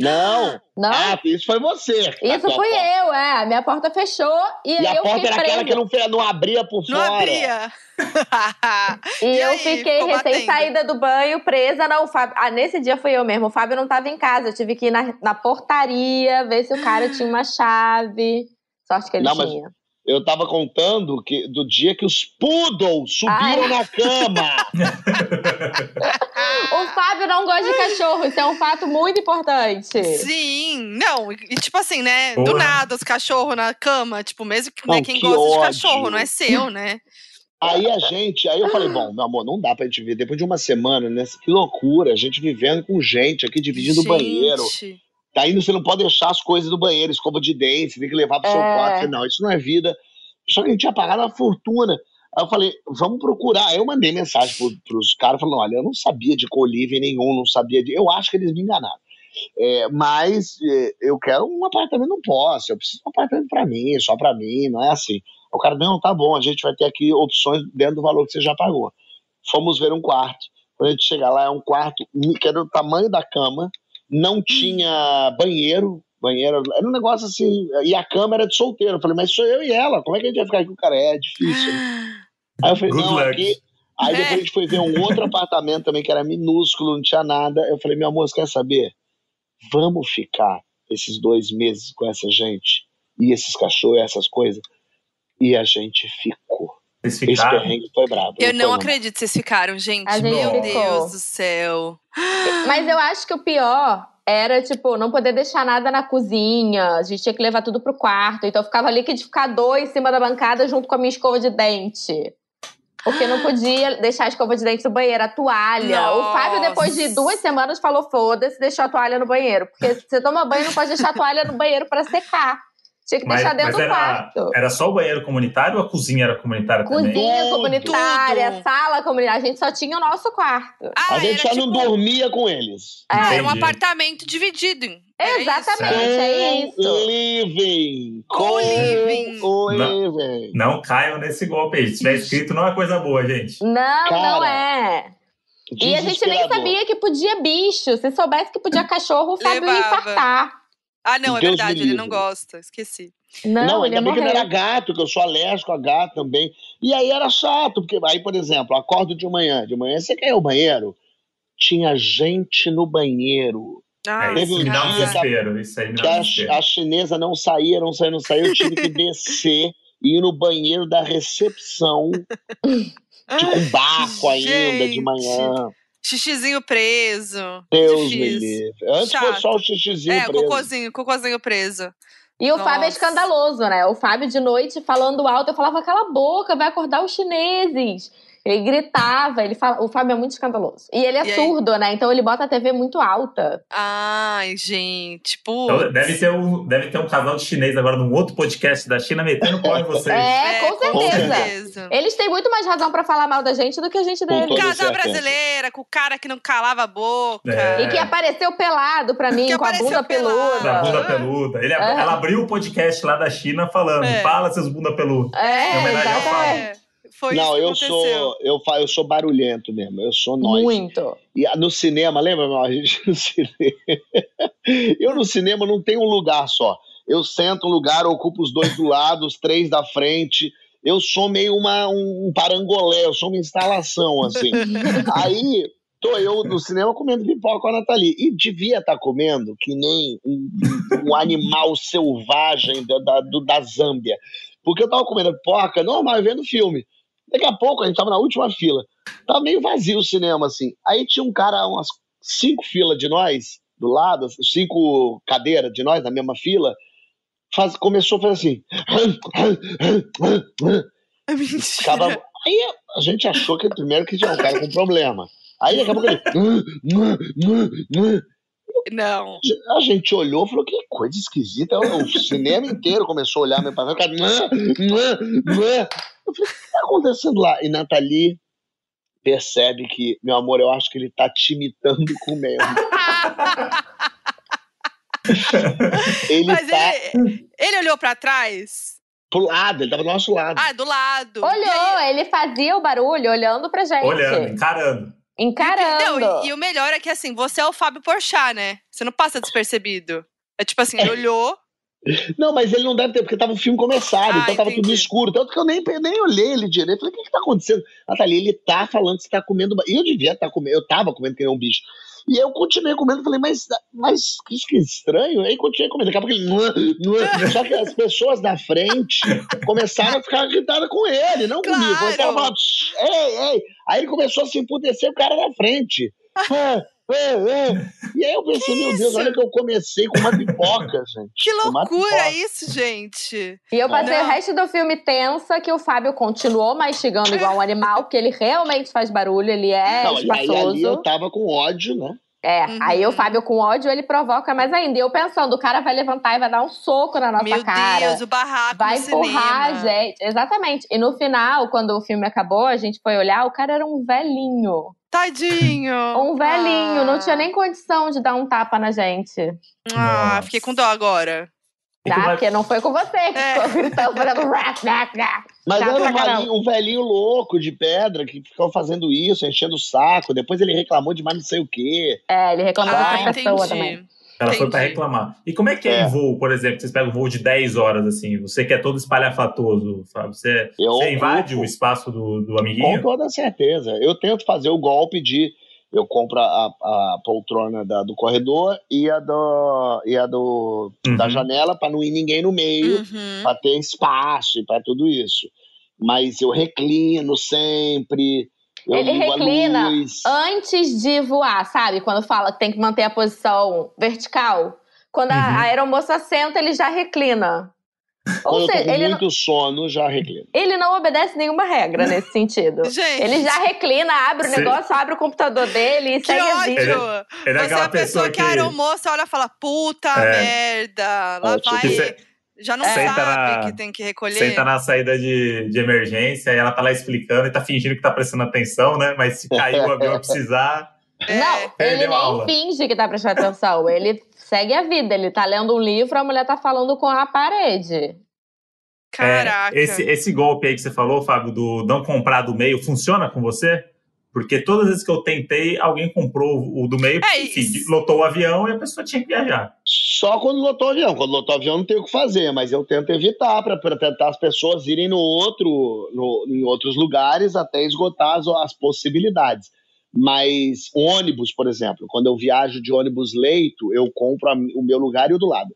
Não. Não. Ah, isso foi você. Isso fui eu, é. A minha porta fechou e, e aí a porta era presa. aquela que não, não abria por não fora. Não abria. e, e, eu aí, fiquei recém-saída do banho, presa. Não, Fábio... Ah, nesse dia fui eu mesmo. O Fábio não estava em casa. Eu tive que ir na, na portaria, ver se o cara tinha uma chave. Sorte que ele não, tinha. Eu tava contando que do dia que os poodles subiram Ai. na cama. o Fábio não gosta de cachorro, isso é um fato muito importante. Sim, não, e tipo assim, né? Porra. Do nada, os cachorros na cama, tipo, mesmo que, né, não, quem que gosta ódio. de cachorro, não é seu, né? Aí a gente, aí eu falei, bom, meu amor, não dá pra gente ver. Depois de uma semana, né? Que loucura, a gente vivendo com gente aqui, dividindo o banheiro. Daí você não pode deixar as coisas no banheiro, escova de dente, você tem que levar pro é. seu quarto. Não, isso não é vida. Só que a gente tinha pagado uma fortuna. Aí eu falei, vamos procurar. Aí eu mandei mensagem pro, pros caras, falando, olha, eu não sabia de colívio nenhum, não sabia de... Eu acho que eles me enganaram. É, mas é, eu quero um apartamento, não posso. Eu preciso de um apartamento para mim, só para mim, não é assim. O cara, não, tá bom, a gente vai ter aqui opções dentro do valor que você já pagou. Fomos ver um quarto. Quando a gente chegar lá, é um quarto que era do tamanho da cama, não tinha banheiro, banheiro, era um negócio assim, e a cama era de solteiro. Eu falei, mas sou eu e ela, como é que a gente vai ficar aqui com o cara? É, é difícil. Aí eu falei, Good não, luck. aqui. Aí depois a gente foi ver um outro apartamento também que era minúsculo, não tinha nada. Eu falei, meu amor, você quer saber? Vamos ficar esses dois meses com essa gente e esses cachorros, essas coisas. E a gente ficou. Esse perrengue foi brabo. Eu não, não acredito que vocês ficaram, gente. gente Meu ficou. Deus do céu. Mas eu acho que o pior era, tipo, não poder deixar nada na cozinha. A gente tinha que levar tudo pro quarto. Então eu ficava liquidificador em cima da bancada junto com a minha escova de dente. Porque não podia deixar a escova de dente no banheiro, a toalha. Nossa. O Fábio, depois de duas semanas, falou: foda-se, deixou a toalha no banheiro. Porque você toma banho, não pode deixar a toalha no banheiro para secar. Tinha que mas, deixar dentro do era, quarto. Era só o banheiro comunitário ou a cozinha era comunitária cozinha também? Cozinha comunitária, Tudo. sala comunitária. A gente só tinha o nosso quarto. Ah, a gente só tipo... não dormia com eles. É. Era um apartamento dividido. É Exatamente, é isso. Living. Com living. Living. Não, não caiam nesse golpe aí. Se tiver escrito, não é coisa boa, gente. Não, Cara, não é. E a gente nem sabia que podia bicho. Se soubesse que podia cachorro, o Fábio ia infartar. Ah, não, é Deus verdade, ele não gosta, esqueci. Não, não ele ainda bem que não era gato, que eu sou alérgico a gato também. E aí era chato, porque aí, por exemplo, acordo de manhã, de manhã você quer ir ao banheiro? Tinha gente no banheiro. Ah, Teve um dia desespero, isso aí me dá que a, a, chinesa não saía, não saía, não saía, eu tive que descer e ir no banheiro da recepção, de um barco ainda de manhã. Xixizinho preso. Deus me livre. Antes Chato. foi só o xixizinho é, preso. É, cocôzinho, cocôzinho preso. E o Nossa. Fábio é escandaloso, né? O Fábio de noite falando alto, eu falava, cala a boca, vai acordar os chineses. Ele gritava, ele fala. O Fábio é muito escandaloso. E ele é e surdo, né? Então ele bota a TV muito alta. Ai, gente, pô. Então, deve, ter um, deve ter um casal de chinês agora num outro podcast da China metendo pau em vocês. É, é com, certeza. com, certeza. Eles têm muito mais razão pra falar mal da gente do que a gente dele. Casal brasileira, com o cara que não calava a boca. É. E que apareceu pelado pra mim, que com a bunda peluda. Com a bunda peluda. Ele, é. Ela abriu o podcast lá da China falando: é. fala seus bunda peluda. É, em homenagem ao Fábio. Foi não, eu sou eu, eu sou barulhento mesmo. Eu sou nós. Muito. E no cinema, lembra, meu, a gente no cinema. eu no cinema não tenho um lugar só. Eu sento um lugar, ocupo os dois do lado, os três da frente. Eu sou meio uma, um parangolé, eu sou uma instalação, assim. Aí, tô eu no cinema comendo pipoca com a Nathalie. E devia estar tá comendo que nem um, um animal selvagem da, da, do, da Zâmbia. Porque eu tava comendo pipoca normal, vendo filme. Daqui a pouco, a gente tava na última fila. Tava meio vazio o cinema, assim. Aí tinha um cara, umas cinco filas de nós, do lado, cinco cadeiras de nós na mesma fila, faz, começou a fazer assim. É aí a gente achou que primeiro que tinha um cara com problema. Aí daqui a pouco ele. Não. A gente olhou e falou: que coisa esquisita. O cinema inteiro começou a olhar meu pai. Eu falei: o que está acontecendo lá? E Nathalie percebe que, meu amor, eu acho que ele tá te imitando com mesmo. ele Mas tá... ele, ele olhou para trás? Pro lado, ele tava do nosso lado. Ah, do lado. Olhou, ele fazia o barulho olhando pra gente. Olhando, encarando. Encarando. Não, e, e, o melhor é que, assim, você é o Fábio Porchat, né? Você não passa despercebido. É tipo assim, ele olhou. Não, mas ele não deve ter, porque tava o filme começado, ah, então tava entendi. tudo escuro. Tanto que eu nem, nem olhei ele direito. Falei, o que que tá acontecendo? Nathalie, ele tá falando que você tá comendo. E eu devia estar tá comendo, eu tava comendo que nem um bicho. E eu continuei comendo, falei, mas, mas que estranho. Aí continuei comendo. Daqui a pouco ele. Só que as pessoas da frente começaram a ficar irritadas com ele, não claro. comigo. Eu tava, ei, ei. Aí ele começou a se emputecer o cara da frente. É, é, é. E aí eu pensei, que meu isso? Deus, olha que eu comecei com uma pipoca, gente. Que loucura isso, gente. E eu passei não. o resto do filme tensa que o Fábio continuou mastigando igual um animal, porque ele realmente faz barulho, ele é não, espaçoso. Aí ali eu tava com ódio, né? É, uhum. aí o Fábio com ódio, ele provoca mais ainda. E eu pensando, o cara vai levantar e vai dar um soco na nossa Meu cara. Meu Deus, o barraco Vai empurrar cinema. a gente. Exatamente. E no final, quando o filme acabou, a gente foi olhar, o cara era um velhinho. Tadinho. Um velhinho, ah. não tinha nem condição de dar um tapa na gente. Ah, Nossa. fiquei com dó agora. Tá, porque não foi com você que é. ficou gritando, fazendo rap, rap, rap. Mas era um velhinho, um velhinho, louco de pedra que ficou fazendo isso, enchendo o saco. Depois ele reclamou de mais não sei o quê. É, ele reclamou ah, da pessoa entendi. também. Ela Entendi. foi para reclamar. E como é que é, é, um voo, por exemplo? Vocês pegam um voo de 10 horas, assim, você que é todo espalhafatoso, Fábio. Você, você invade o espaço do, do amiguinho? Com toda certeza. Eu tento fazer o golpe de eu compro a, a poltrona da, do corredor e a, do, e a do, uhum. da janela para não ir ninguém no meio, uhum. para ter espaço e para tudo isso. Mas eu reclino sempre. Eu Ele reclina antes de voar, sabe? Quando fala que tem que manter a posição vertical. Quando uhum. a aeromoça senta, ele já reclina. Ou Quando seja, ele muito não... sono, já reclina. Ele não obedece nenhuma regra nesse sentido. Gente. Ele já reclina, abre o negócio, abre o computador dele e que segue ódio. a vida. Ele, é, ele é Você é a pessoa que, que a aeromoça olha e fala, puta é. merda, lá é, vai... Já não sabe na, que tem que recolher. Senta na saída de, de emergência e ela tá lá explicando e tá fingindo que tá prestando atenção, né? Mas se cair o avião precisar... Não, ele nem aula. finge que tá prestando atenção. Ele segue a vida. Ele tá lendo um livro, a mulher tá falando com a parede. Caraca. É, esse, esse golpe aí que você falou, Fábio, do não comprar do meio, funciona com você? Porque todas as vezes que eu tentei, alguém comprou o do meio, é enfim, lotou o avião e a pessoa tinha que viajar. Só quando lotou o avião. Quando lotou o avião não tem o que fazer, mas eu tento evitar para tentar as pessoas irem no outro, no, em outros lugares até esgotar as, as possibilidades. Mas ônibus, por exemplo, quando eu viajo de ônibus leito, eu compro a, o meu lugar e o do lado.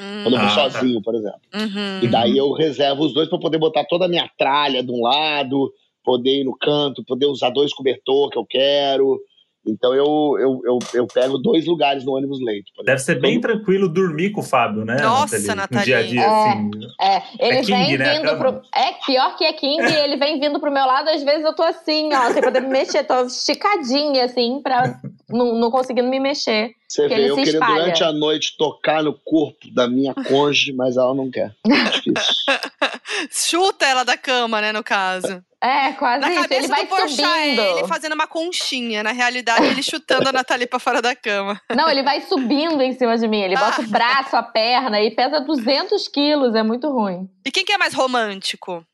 Hum. Quando eu vou ah, tá. sozinho, tá. por exemplo. Uhum. E daí eu reservo os dois para poder botar toda a minha tralha de um lado, poder ir no canto, poder usar dois cobertor que eu quero. Então eu, eu, eu, eu, pego dois lugares no ônibus leite. Deve ser bem tranquilo dormir com o Fábio, né? Nossa, Natália. No dia a dia, é, assim. É, ele é vem né, vindo pro. É pior que é King, ele vem vindo pro meu lado, às vezes eu tô assim, ó, sem poder me mexer, tô esticadinha, assim, pra não, não conseguindo me mexer. Você vê, eu queria durante a noite tocar no corpo da minha cônjuge, mas ela não quer. Chuta ela da cama, né, no caso. É, quase na isso. Ele vai subindo. É ele fazendo uma conchinha. Na realidade, ele chutando a Nathalie pra fora da cama. Não, ele vai subindo em cima de mim. Ele bota ah. o braço, a perna e pesa 200 quilos. É muito ruim. E quem que é mais romântico?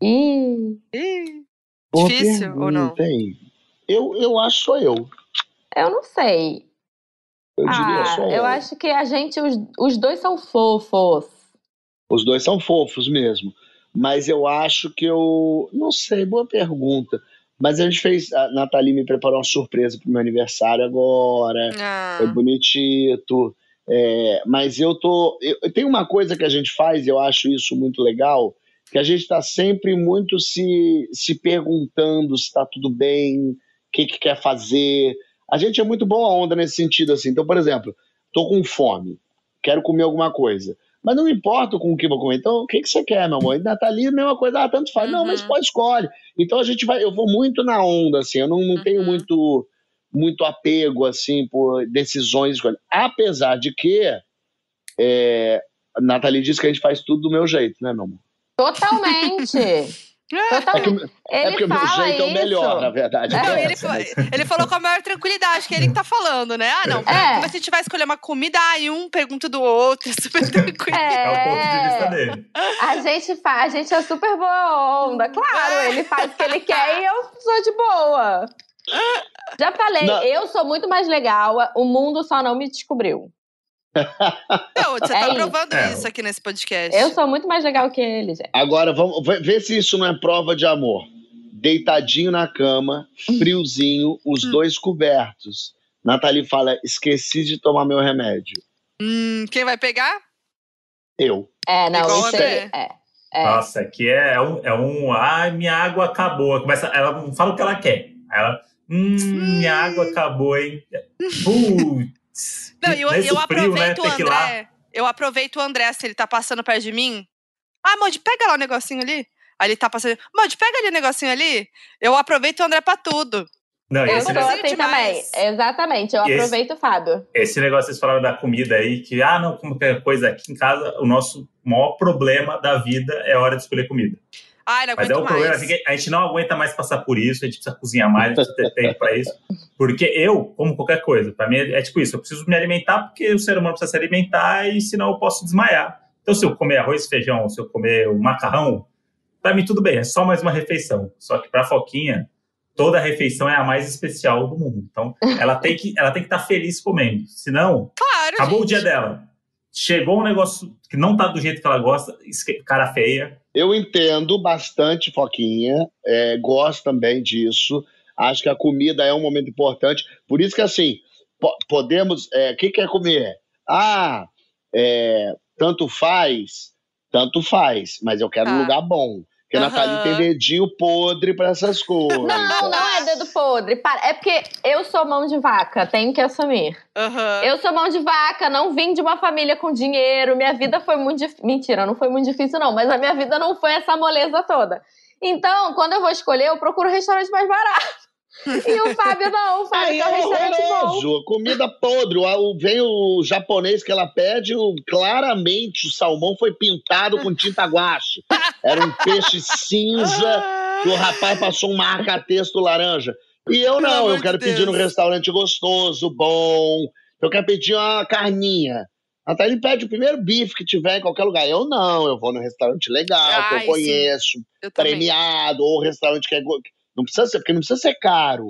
Ih. Ih. Difícil ou não? Tem. Eu, eu acho sou eu. Eu não sei. Eu diria ah, só eu. Eu acho que a gente, os, os dois são fofos. Os dois são fofos mesmo mas eu acho que eu. Não sei, boa pergunta. Mas a gente fez. A Nathalie me preparou uma surpresa pro meu aniversário agora. Ah. Foi bonitito. É, mas eu tô. Eu, tem uma coisa que a gente faz, eu acho isso muito legal, que a gente está sempre muito se, se perguntando se está tudo bem, o que, que quer fazer. A gente é muito boa onda nesse sentido, assim. Então, por exemplo, tô com fome, quero comer alguma coisa. Mas não importa com o que vou comer. Então, o que, que você quer, meu amor? E Nathalie, mesma coisa, ah, tanto faz. Uhum. Não, mas uhum. pode escolhe. Então a gente vai, eu vou muito na onda, assim, eu não, não uhum. tenho muito, muito apego, assim, por decisões. Apesar de que é, a Nathalie disse que a gente faz tudo do meu jeito, né, meu amor? Totalmente. É que, é porque o meu jeito isso. é o melhor, na verdade. Não, ele, ele, falou com a maior tranquilidade, que é ele que tá falando, né? Ah, não, é. se a gente vai escolher uma comida, aí um pergunta do outro, é super tranquilo. É, é o ponto de vista dele. A gente, faz, a gente é super boa onda. Claro, é. ele faz o que ele quer e eu sou de boa. Já falei, não. eu sou muito mais legal, o mundo só não me descobriu. Não, você é tá provando isso. isso aqui nesse podcast. Eu sou muito mais legal que ele, gente. Agora, vamos ver se isso não é prova de amor. Deitadinho na cama, friozinho, os hum. dois cobertos. Nathalie fala: esqueci de tomar meu remédio. Hum, quem vai pegar? Eu. É, não, Igual isso é, é, é. Nossa, aqui é, é um, é um. Ai, minha água acabou. Começa, ela não fala o que ela quer. Ela. Hum, minha água acabou, hein? Putz. Não, eu, eu frio, aproveito né? o André. Eu aproveito o André, se ele tá passando perto de mim. Ah, Modi, pega lá o negocinho ali. Aí ele tá passando. Modi, pega ali o negocinho ali. Eu aproveito o André pra tudo. Não, eu sou assim também. Exatamente, eu aproveito o Fábio. Esse negócio, vocês falaram da comida aí, que, ah, não, como qualquer coisa aqui em casa, o nosso maior problema da vida é a hora de escolher comida. Ai, não Mas é o mais. problema, a gente não aguenta mais passar por isso, a gente precisa cozinhar mais, a gente precisa ter tempo para isso. Porque eu, como qualquer coisa, para mim é, é, tipo isso, eu preciso me alimentar porque o ser humano precisa se alimentar e senão eu posso desmaiar. Então, se eu comer arroz e feijão, se eu comer o macarrão, para mim tudo bem, é só mais uma refeição. Só que para Foquinha, toda refeição é a mais especial do mundo. Então, ela tem que ela tem que estar tá feliz comendo. Senão, claro, acabou gente. o dia dela. Chegou um negócio que não tá do jeito que ela gosta, cara feia, eu entendo bastante, Foquinha, é, gosto também disso. Acho que a comida é um momento importante. Por isso que, assim, po podemos. O é, que quer comer? Ah, é, tanto faz, tanto faz, mas eu quero ah. um lugar bom. Porque uhum. a Nathalie tem dedinho podre para essas coisas. Não, não é dedo podre. É porque eu sou mão de vaca, tenho que assumir. Uhum. Eu sou mão de vaca, não vim de uma família com dinheiro. Minha vida foi muito difícil. Mentira, não foi muito difícil, não. Mas a minha vida não foi essa moleza toda. Então, quando eu vou escolher, eu procuro um restaurante mais barato. E o Fábio não, o Fábio Aí é um restaurante bom. Comida podre. Vem o japonês que ela pede, claramente o salmão foi pintado com tinta guache. Era um peixe cinza que o rapaz passou um marca-texto laranja. E eu não, eu quero pedir num restaurante gostoso, bom. Eu quero pedir uma carninha. Até ele pede o primeiro bife que tiver em qualquer lugar. Eu não, eu vou num restaurante legal, Ai, que eu conheço, eu premiado, ou restaurante que é não precisa ser, porque não precisa ser caro.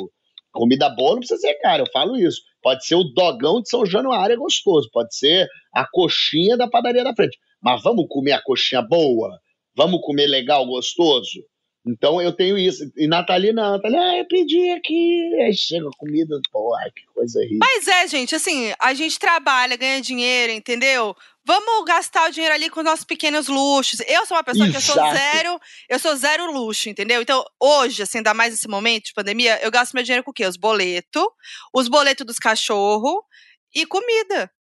Comida boa não precisa ser caro, eu falo isso. Pode ser o dogão de São Januário, é gostoso. Pode ser a coxinha da padaria da frente. Mas vamos comer a coxinha boa? Vamos comer legal, gostoso? Então eu tenho isso. E Nathalie não. Nathalie, ah, eu pedi aqui. Aí chega comida, porra, que coisa horrível. Mas é, gente, assim, a gente trabalha, ganha dinheiro, entendeu? Vamos gastar o dinheiro ali com os nossos pequenos luxos. Eu sou uma pessoa Exato. que eu sou zero, eu sou zero luxo, entendeu? Então, hoje, assim, ainda mais nesse momento de pandemia, eu gasto meu dinheiro com o quê? Os boletos, os boletos dos cachorros e comida.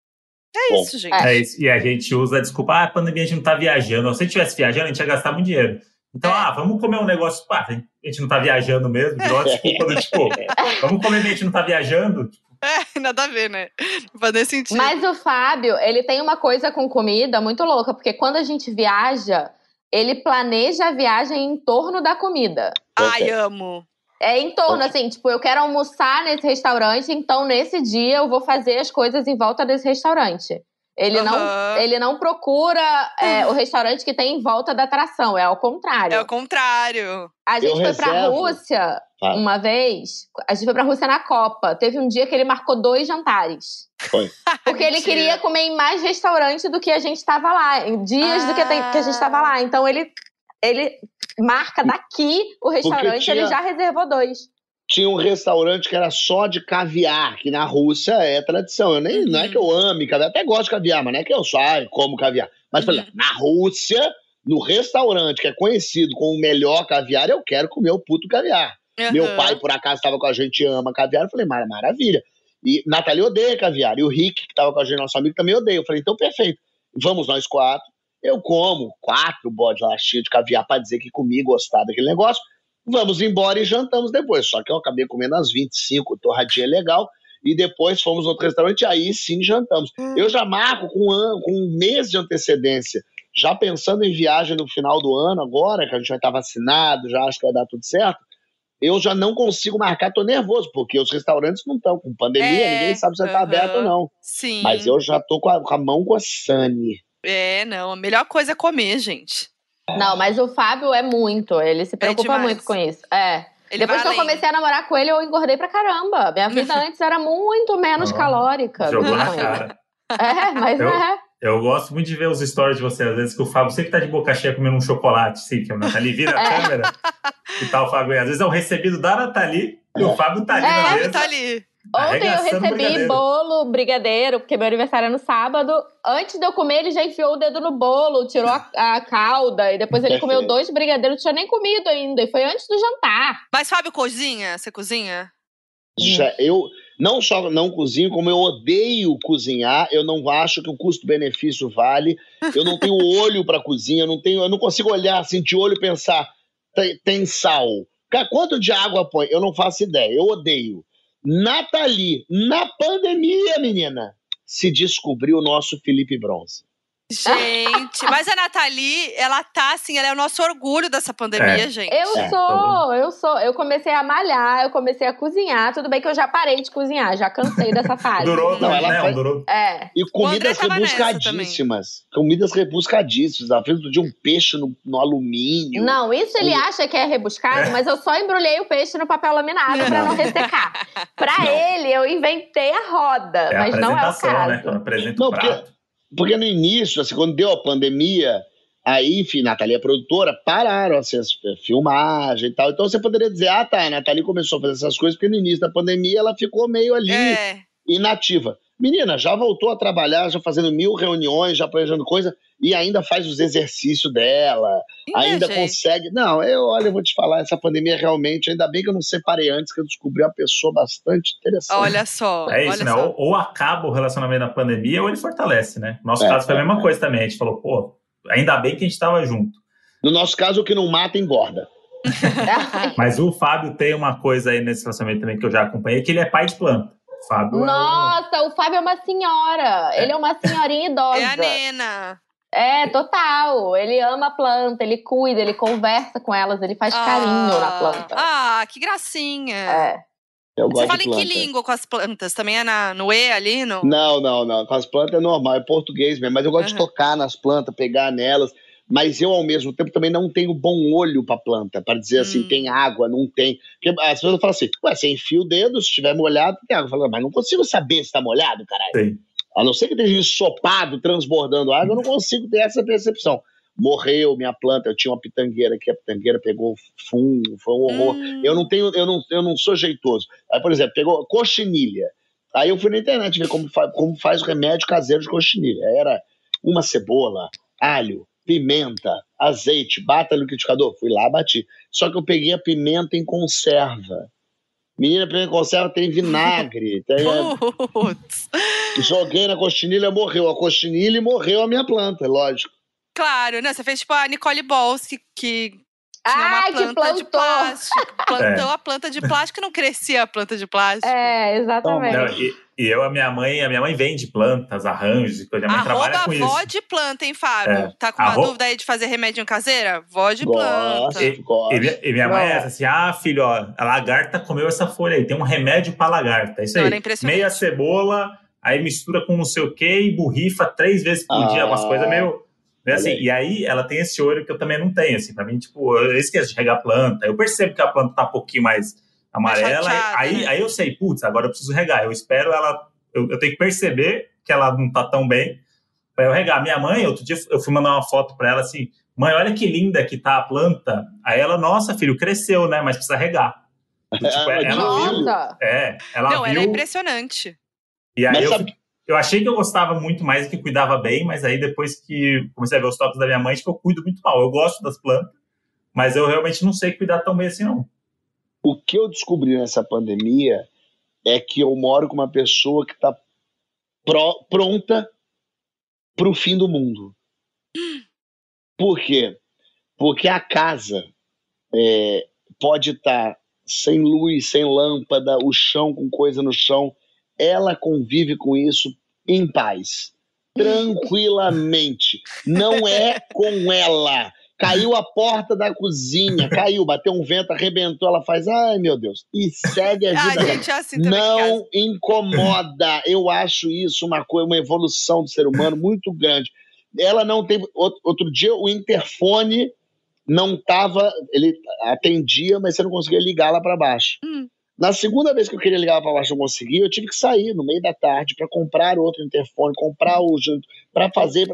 É Bom, isso, gente. É isso. E a gente usa a desculpa, ah, a pandemia a gente não tá viajando. Se a gente estivesse viajando, a gente ia gastar muito dinheiro. Então, é. ah, vamos comer um negócio. Pá, a gente não tá viajando mesmo, virou desculpa do tipo, vamos comer, a gente não tá viajando. É, nada a ver, né? Não faz sentido. Mas o Fábio, ele tem uma coisa com comida muito louca, porque quando a gente viaja, ele planeja a viagem em torno da comida. Ai, amo. É em torno, assim, tipo, eu quero almoçar nesse restaurante, então nesse dia eu vou fazer as coisas em volta desse restaurante. Ele, uhum. não, ele não procura é, o restaurante que tem em volta da atração, é ao contrário. É o contrário. A gente eu foi reservo. pra Rússia ah. uma vez. A gente foi pra Rússia na Copa. Teve um dia que ele marcou dois jantares. Foi. Porque ele queria comer em mais restaurante do que a gente estava lá, em dias ah. do que, a gente estava lá. Então ele, ele marca daqui o restaurante, tinha... ele já reservou dois tinha um restaurante que era só de caviar, que na Rússia é tradição. Eu nem, não é que eu ame caviar, até gosto de caviar, mas não é que eu saio como caviar. Mas, exemplo, na Rússia, no restaurante que é conhecido como o melhor caviar, eu quero comer o puto caviar. Uhum. Meu pai, por acaso, estava com a gente ama caviar. Eu falei, maravilha. E Natália odeia caviar. E o Rick, que estava com a gente, nosso amigo, também odeia. Eu falei, então perfeito. Vamos nós quatro. Eu como quatro bodes lastinhos de caviar para dizer que comi gostar daquele negócio. Vamos embora e jantamos depois. Só que eu acabei comendo as 25, torradinha legal. E depois fomos no outro restaurante, aí sim jantamos. Hum. Eu já marco com um, com um mês de antecedência, já pensando em viagem no final do ano, agora que a gente vai estar vacinado, já acho que vai dar tudo certo. Eu já não consigo marcar, tô nervoso, porque os restaurantes não estão com pandemia, é, ninguém sabe se está aberto ou não. Sim. Mas eu já tô com a, com a mão coçane. É, não, a melhor coisa é comer, gente. Não, mas o Fábio é muito. Ele se é preocupa é muito com isso. É. Ele Depois que eu comecei a namorar com ele, eu engordei pra caramba. Minha vida antes era muito menos oh, calórica. Jogou na cara. É, mas eu, é. Eu gosto muito de ver os stories de você, às vezes, que o Fábio sempre tá de boca cheia comendo um chocolate, sim, que a Nathalie vira a é. câmera e tal, o Fábio. Às vezes é o recebido da Nathalie e o Fábio tá ali é, na mesa. Tá ali. Ontem eu recebi brigadeiro. bolo, brigadeiro, porque meu aniversário é no sábado. Antes de eu comer, ele já enfiou o dedo no bolo, tirou a, a calda, e depois ele comeu dois brigadeiros, não tinha nem comido ainda, e foi antes do jantar. Mas Fábio cozinha? Você cozinha? Já, eu não só não cozinho, como eu odeio cozinhar, eu não acho que o custo-benefício vale. Eu não tenho olho para cozinha, eu não tenho, eu não consigo olhar assim de olho e pensar tem, tem sal. Cara, quanto de água põe? Eu não faço ideia. Eu odeio. Nathalie, na pandemia, menina, se descobriu o nosso Felipe Bronze. Gente, mas a Nathalie, ela tá assim, ela é o nosso orgulho dessa pandemia, é. gente. Eu é, sou, eu sou. Eu comecei a malhar, eu comecei a cozinhar. Tudo bem que eu já parei de cozinhar, já cansei dessa fase. durou, não, ela né? Durou. É. E comidas rebuscadíssimas. Comidas rebuscadíssimas. Ela fez de um peixe no, no, alumínio. Não, isso ele acha que é rebuscado, é. mas eu só embrulhei o peixe no papel laminado pra não ressecar. pra não. ele, eu inventei a roda, é mas não é o caso. Né? Apresenta não, o prato. Porque porque no início, assim, quando deu a pandemia, aí, enfim, Nathalie, a produtora, pararam assim, as filmagem e tal. Então você poderia dizer, ah, tá, a Nathalie começou a fazer essas coisas porque no início da pandemia ela ficou meio ali é. inativa. Menina, já voltou a trabalhar, já fazendo mil reuniões, já planejando coisa, e ainda faz os exercícios dela, ainda consegue. Não, eu, olha, eu vou te falar, essa pandemia realmente, ainda bem que eu não separei antes, que eu descobri uma pessoa bastante interessante. Olha só. É isso, né? Ou, ou, acaba o relacionamento na pandemia, ou ele fortalece, né? No nosso é, caso foi a mesma é, coisa também. A gente falou, pô, ainda bem que a gente estava junto. No nosso caso, o que não mata engorda. Mas o Fábio tem uma coisa aí nesse relacionamento também que eu já acompanhei, que ele é pai de planta. Fábio Nossa, é o Fábio é uma senhora. É. Ele é uma senhorinha idosa. É a nena. É, total. Ele ama a planta, ele cuida, ele conversa com elas, ele faz ah, carinho na planta. Ah, que gracinha. É. Eu Você fala em que língua com as plantas? Também é na, no E ali? No... Não, não, não. Com as plantas é normal, é português mesmo. Mas eu gosto uhum. de tocar nas plantas, pegar nelas mas eu, ao mesmo tempo, também não tenho bom olho para planta, para dizer assim, hum. tem água, não tem. Porque as pessoas falam assim, ué, você enfia o dedo, se estiver molhado, tem água. Eu falo, mas não consigo saber se está molhado, caralho. Sim. A não ser que esteja ensopado, transbordando água, eu não consigo ter essa percepção. morreu minha planta. Eu tinha uma pitangueira que a pitangueira pegou fungo, foi um horror. Hum. Eu não tenho, eu não, eu não sou jeitoso. Aí, por exemplo, pegou coxinilha. Aí eu fui na internet ver como, fa como faz o remédio caseiro de coxinilha. Era uma cebola, alho, pimenta, azeite, bata no liquidificador. Fui lá, bati. Só que eu peguei a pimenta em conserva. Menina, pimenta em conserva tem vinagre. Tem, Joguei na coxinilha, morreu a coxinilha e morreu a minha planta, lógico. Claro, né? Você fez tipo a Nicole Balls, que, que tinha uma Ai, planta de plástico. Plantou é. a planta de plástico e não crescia a planta de plástico. É, exatamente. Não, e, e, eu, a minha mãe, a minha mãe vende plantas, arranjos e coisa. Minha mãe Arroba trabalha com vó de planta, hein, Fábio? É. Tá com uma Arro... dúvida aí de fazer remédio caseira? Vó de planta. E, e, minha, e minha mãe é essa, assim, ah, filho, ó, a lagarta comeu essa folha aí, tem um remédio pra lagarta. É isso aí. Meia cebola, aí mistura com não sei o que e borrifa três vezes por ah. dia, umas coisas meio né, assim, e aí ela tem esse olho que eu também não tenho, assim, pra mim, tipo, eu esqueço de regar a planta, eu percebo que a planta tá um pouquinho mais amarela, mais aí, né? aí eu sei, putz, agora eu preciso regar, eu espero ela, eu, eu, tenho que perceber que ela não tá tão bem pra eu regar. Minha mãe, outro dia eu fui mandar uma foto pra ela, assim, mãe, olha que linda que tá a planta, aí ela, nossa, filho, cresceu, né, mas precisa regar. tipo, ela nossa. viu, é, ela não, viu, ela é impressionante. E aí eu, eu achei que eu gostava muito mais e que cuidava bem, mas aí depois que comecei a ver os toques da minha mãe, que eu cuido muito mal. Eu gosto das plantas, mas eu realmente não sei cuidar tão bem assim, não. O que eu descobri nessa pandemia é que eu moro com uma pessoa que está pronta para o fim do mundo. Por quê? Porque a casa é, pode estar tá sem luz, sem lâmpada, o chão com coisa no chão ela convive com isso em paz, tranquilamente. Não é com ela. Caiu a porta da cozinha, caiu, bateu um vento, arrebentou, ela faz, ai meu Deus, e segue a vida. gente, é assim Não incomoda. Eu acho isso uma coisa, uma evolução do ser humano muito grande. Ela não tem. Outro dia, o interfone não estava. Ele atendia, mas você não conseguia ligar lá para baixo. Hum. Na segunda vez que eu queria ligar para baixo não consegui, eu tive que sair no meio da tarde para comprar outro interfone, comprar o para fazer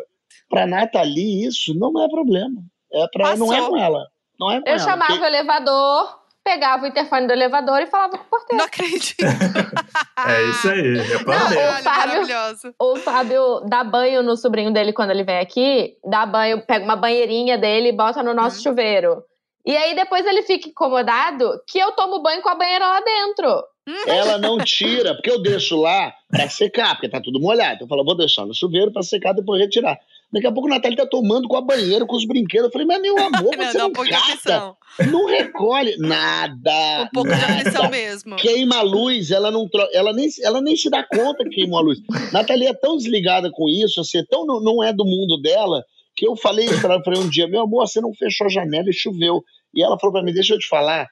para Nathalie isso não é problema. É para não é com ela. Não é com eu ela, chamava porque... o elevador, pegava o interfone do elevador e falava com o porteiro. Não acredito. é isso aí. É não, o, Fábio, o Fábio dá banho no sobrinho dele quando ele vem aqui, dá banho, pega uma banheirinha dele e bota no nosso uhum. chuveiro. E aí depois ele fica incomodado que eu tomo banho com a banheira lá dentro. Ela não tira, porque eu deixo lá pra secar, porque tá tudo molhado. Então eu falo, vou deixar no chuveiro pra secar, depois retirar. Daqui a pouco o Natália tá tomando com a banheira, com os brinquedos. Eu falei, mas meu amor, você não, não cata, não recolhe nada. Um pouco nada. de aflição mesmo. Queima a luz, ela não ela nem, ela nem se dá conta que queimou a luz. Natália é tão desligada com isso, assim, tão não, não é do mundo dela, que eu falei isso para ela, falei um dia, meu amor, você não fechou a janela e choveu. E ela falou para mim, deixa eu te falar,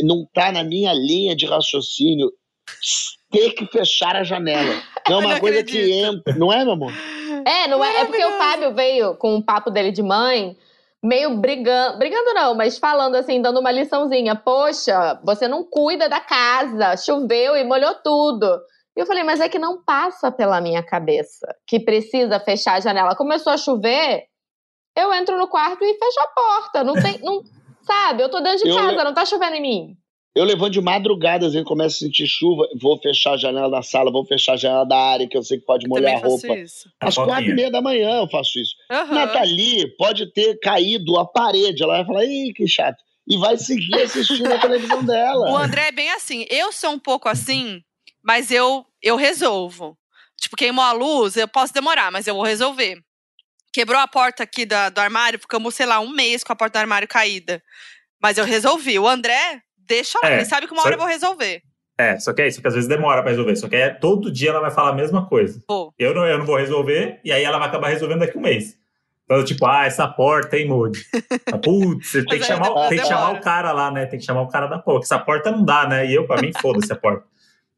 não tá na minha linha de raciocínio ter que fechar a janela. Não é uma coisa acredito. que entra, não é, meu amor? É, não é, é porque o Fábio veio com um papo dele de mãe, meio brigando, brigando não, mas falando assim, dando uma liçãozinha. Poxa, você não cuida da casa, choveu e molhou tudo. E eu falei, mas é que não passa pela minha cabeça que precisa fechar a janela. Começou a chover, eu entro no quarto e fecho a porta. Não tem. Não, sabe? Eu tô dentro de eu casa, le... não tá chovendo em mim. Eu levanto de madrugada, às vezes começo a sentir chuva, vou fechar a janela da sala, vou fechar a janela da área, que eu sei que pode molhar a roupa. Isso. Às quatro e meia da manhã eu faço isso. Uhum. Nathalie pode ter caído a parede, ela vai falar, ih, que chato. E vai seguir assistindo a televisão dela. O André é bem assim. Eu sou um pouco assim, mas eu, eu resolvo. Tipo, queimou a luz, eu posso demorar, mas eu vou resolver quebrou a porta aqui da, do armário, ficamos, sei lá, um mês com a porta do armário caída. Mas eu resolvi. O André, deixa lá, é, ele sabe que uma hora eu vou resolver. É, só que é isso, que às vezes demora pra resolver. Só que é, todo dia ela vai falar a mesma coisa. Pô. Eu não, eu não vou resolver, e aí ela vai acabar resolvendo daqui um mês. Então, tipo, ah, essa porta, hein, Moody? Putz, tem, que, chamar, tem que chamar o cara lá, né? Tem que chamar o cara da porta. Essa porta não dá, né? E eu, pra mim, foda-se a porta.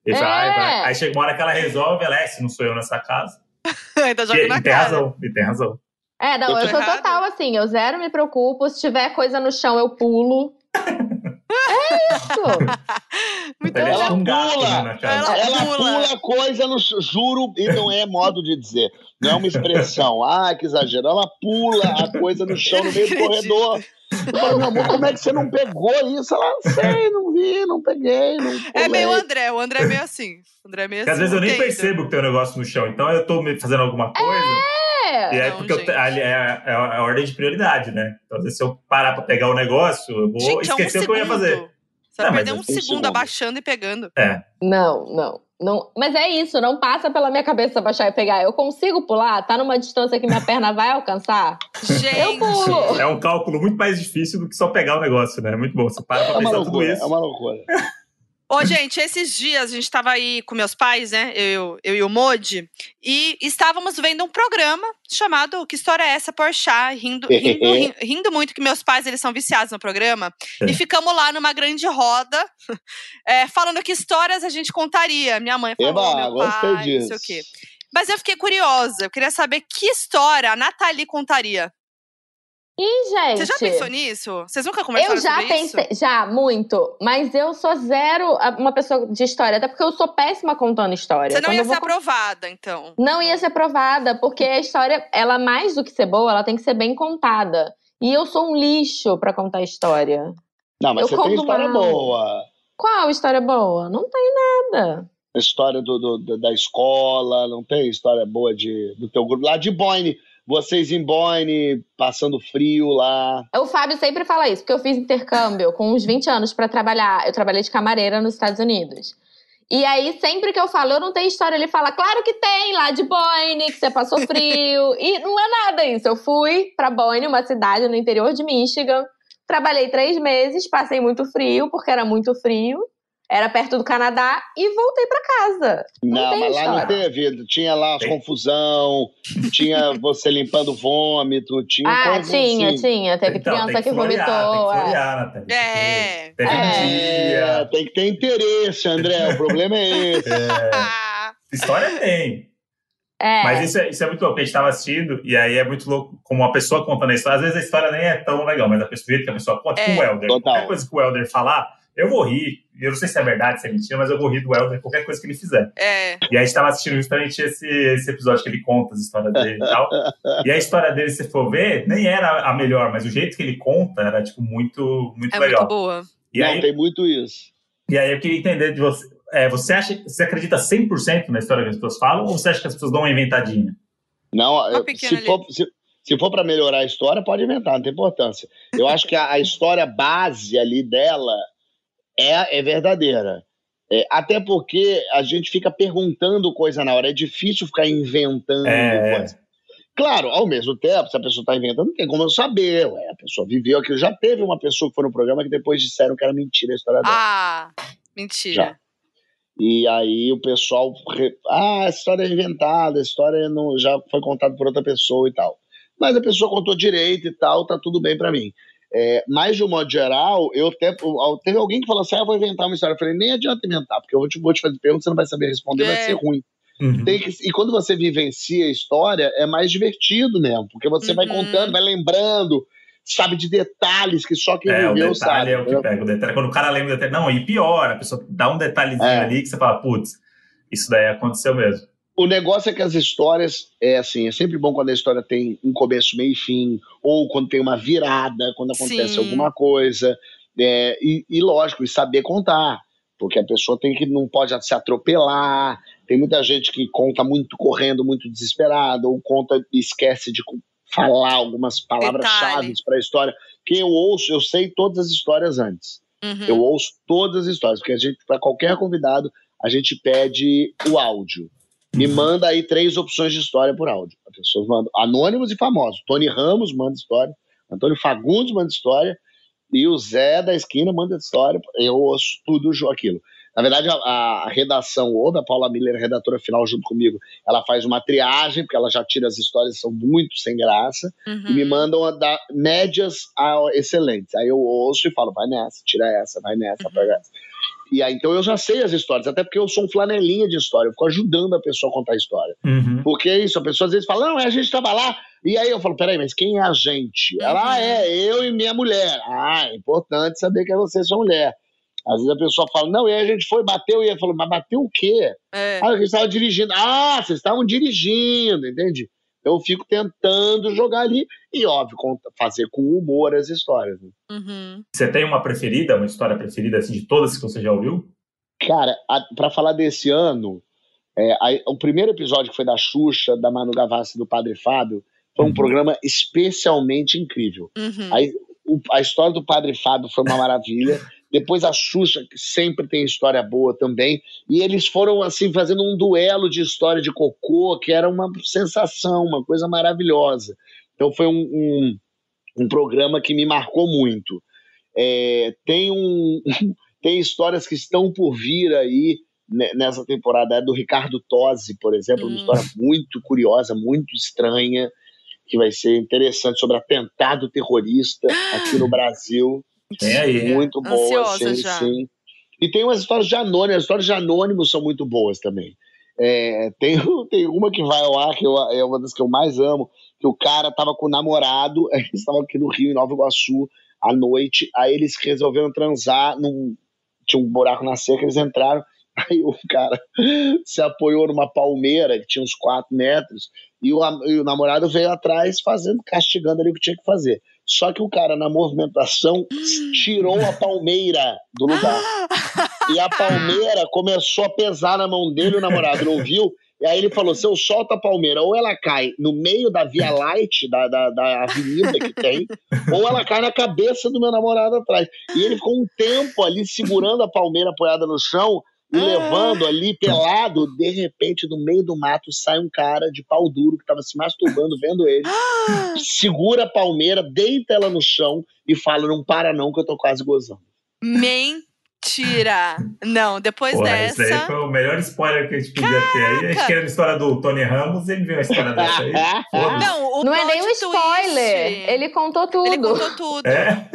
É. Aí, aí chega uma hora que ela resolve, ela é, se não sou eu nessa casa. Ainda joga na e tem razão, e tem razão. É, não, eu, eu sou total assim, eu zero me preocupo. Se tiver coisa no chão, eu pulo. É isso. Muito ela, um pula, né, ela, ela pula. pula coisa no juro e não é modo de dizer. Não é uma expressão. Ah, que exagero. Ela pula a coisa no chão no meio do corredor. Eu falei, meu amor, como é que você não pegou isso? Ela, sei, não vi, não peguei. Não é meio André, o André é meio assim. O André é meio Porque assim. às vezes eu nem entendo. percebo que tem um negócio no chão, então eu tô fazendo alguma coisa. É! E aí, não, porque eu, é, é, a ordem de prioridade, né? Então, às vezes, se eu parar pra pegar o negócio, eu vou gente, esquecer é um o que eu ia fazer. Você vai perder um segundo, segundo abaixando e pegando. É. Não, não. Não, mas é isso, não passa pela minha cabeça baixar e pegar. Eu consigo pular? Tá numa distância que minha perna vai alcançar? Gente! Eu pulo! É um cálculo muito mais difícil do que só pegar o negócio, né? É muito bom. Você para pra é pensar loucura, tudo isso. É uma loucura. Ô, gente, esses dias a gente estava aí com meus pais, né? Eu, eu e o Modi, e estávamos vendo um programa chamado Que História é essa, Porchat, rindo, rindo, rindo, rindo, muito, que meus pais eles são viciados no programa. E ficamos lá numa grande roda, é, falando que histórias a gente contaria. Minha mãe falou, Eba, meu pai, não sei o quê. Mas eu fiquei curiosa, eu queria saber que história a Nathalie contaria. Ih, gente. Você já pensou nisso? Vocês nunca conversaram eu já pensei, isso? Já, muito. Mas eu sou zero uma pessoa de história, até porque eu sou péssima contando história. Você não Quando ia ser aprovada, então? Não ia ser aprovada, porque a história, ela mais do que ser boa, ela tem que ser bem contada. E eu sou um lixo para contar história. Não, mas eu você tem história mal. boa. Qual história boa? Não tem nada. A história do, do, da escola, não tem história boa de, do teu grupo. Lá de Boine, vocês em Boine, passando frio lá. O Fábio sempre fala isso, porque eu fiz intercâmbio com uns 20 anos para trabalhar. Eu trabalhei de camareira nos Estados Unidos. E aí, sempre que eu falo, eu não tenho história, ele fala, claro que tem, lá de Boine, que você passou frio. e não é nada isso. Eu fui para Boine, uma cidade no interior de Michigan. Trabalhei três meses, passei muito frio, porque era muito frio era perto do Canadá e voltei para casa. Não, não mas lá não teve. Tinha lá as confusão, tinha você limpando vômito, tinha Ah, tinha, assim. tinha. Teve então, criança que, que vomitou. Tem que florear, é. é. Teve é. Tem que ter interesse, André. o problema é esse. É. História tem. É. Mas isso é, isso é muito louco, a gente estava assistindo, e aí é muito louco como uma pessoa contando a história. Às vezes a história nem é tão legal, mas a pessoa que a pessoa conta, é. com o Helder. Total. Qualquer coisa que o Helder falar, eu vou rir. Eu não sei se é verdade, se é mentira, mas eu vou rir do Helder qualquer coisa que ele fizer. É. E aí a gente tava assistindo justamente esse, esse episódio que ele conta as histórias dele e tal. E a história dele, se for ver, nem era a melhor, mas o jeito que ele conta era, tipo, muito, muito é legal. Muito boa. E aí, tem muito isso. E aí eu queria entender de você. É, você acha você acredita 100% na história que as pessoas falam ou você acha que as pessoas dão uma inventadinha? Não, eu, se, for, se, se, for para melhorar a história, pode inventar, não tem importância. Eu acho que a, a história base ali dela é, é verdadeira. É, até porque a gente fica perguntando coisa na hora, é difícil ficar inventando é. coisa. Claro, ao mesmo tempo, se a pessoa está inventando, não tem como eu saber. Ué, a pessoa viveu aquilo. Já teve uma pessoa que foi no programa que depois disseram que era mentira a história dela. Ah, mentira. Já. E aí o pessoal. Ah, a história é inventada, a história não, já foi contada por outra pessoa e tal. Mas a pessoa contou direito e tal, tá tudo bem para mim. É, mas, de um modo geral, eu até, teve alguém que falou assim: ah, eu vou inventar uma história. Eu falei: nem adianta inventar, porque eu vou te, vou te fazer pergunta, você não vai saber responder, é. vai ser ruim. Uhum. Que, e quando você vivencia a história, é mais divertido mesmo, porque você uhum. vai contando, vai lembrando, sabe de detalhes que só quem é, viveu sabe. É o que pega o detalhe. Quando o cara lembra o detalhe, não, e pior, a pessoa dá um detalhezinho é. ali que você fala, putz, isso daí aconteceu mesmo o negócio é que as histórias, é assim, é sempre bom quando a história tem um começo, meio e fim, ou quando tem uma virada, quando acontece Sim. alguma coisa. É, e, e, lógico, e saber contar. Porque a pessoa tem que não pode se atropelar. Tem muita gente que conta muito correndo, muito desesperado, ou conta e esquece de falar algumas palavras-chave para a história. Que eu ouço, eu sei todas as histórias antes. Uhum. Eu ouço todas as histórias, porque a gente, para qualquer convidado, a gente pede o áudio me manda aí três opções de história por áudio. As pessoas mandam anônimos e famosos. Tony Ramos manda história, Antônio Fagundes manda história e o Zé da esquina manda história. Eu ouço tudo aquilo. Na verdade, a, a redação, ou da Paula Miller, redatora final junto comigo, ela faz uma triagem, porque ela já tira as histórias que são muito sem graça, uhum. e me uhum. mandam a dar médias a excelentes. Aí eu ouço e falo, vai nessa, tira essa, vai nessa, uhum. pega essa. E aí, então eu já sei as histórias, até porque eu sou um flanelinha de história, eu fico ajudando a pessoa a contar a história. Uhum. Porque é isso, a pessoa às vezes fala, não, a gente estava lá, E aí eu falo, peraí, mas quem é a gente? Ela, ah, é, eu e minha mulher. Ah, é importante saber que é você e sua mulher. Às vezes a pessoa fala, não, e aí a gente foi, bateu, e ele falou, mas bateu o quê? É. Ah, a gente estava dirigindo. Ah, vocês estavam dirigindo, entende? Eu fico tentando jogar ali e, óbvio, fazer com humor as histórias. Né? Uhum. Você tem uma preferida, uma história preferida assim, de todas que você já ouviu? Cara, para falar desse ano, é, a, o primeiro episódio que foi da Xuxa, da Manu Gavassi e do Padre Fábio, foi um uhum. programa especialmente incrível. Uhum. A, o, a história do Padre Fábio foi uma maravilha. Depois a Xuxa, que sempre tem história boa também. E eles foram, assim, fazendo um duelo de história de cocô, que era uma sensação, uma coisa maravilhosa. Então foi um, um, um programa que me marcou muito. É, tem, um, tem histórias que estão por vir aí nessa temporada. É do Ricardo Tosi, por exemplo, hum. uma história muito curiosa, muito estranha, que vai ser interessante sobre atentado terrorista aqui no Brasil. Tem aí. Muito boa, sim, já. sim. E tem umas histórias de anônimos, as histórias de anônimos são muito boas também. É, tem, tem uma que vai ao ar, que eu, é uma das que eu mais amo, que o cara tava com o namorado, eles estavam aqui no Rio, em Nova Iguaçu, à noite, aí eles resolveram transar, num, tinha um buraco na cerca, eles entraram, aí o cara se apoiou numa palmeira que tinha uns 4 metros, e o, e o namorado veio atrás fazendo, castigando ali o que tinha que fazer. Só que o cara, na movimentação, tirou a palmeira do lugar. E a palmeira começou a pesar na mão dele, o namorado não viu. E aí ele falou: se eu solto a palmeira, ou ela cai no meio da via light, da, da, da avenida que tem, ou ela cai na cabeça do meu namorado atrás. E ele ficou um tempo ali segurando a palmeira apoiada no chão, e ah. levando ali pelado, de repente, do meio do mato sai um cara de pau duro que estava se masturbando, vendo ele, ah. segura a palmeira, deita ela no chão e fala: Não para, não, que eu tô quase gozando. Mentira! Não, depois Porra, dessa. Esse aí foi o melhor spoiler que a gente podia Caraca. ter aí. A gente queria a história do Tony Ramos, ele viu a história dessa aí. não, não é nem um spoiler. Ele contou tudo. Ele contou tudo. É?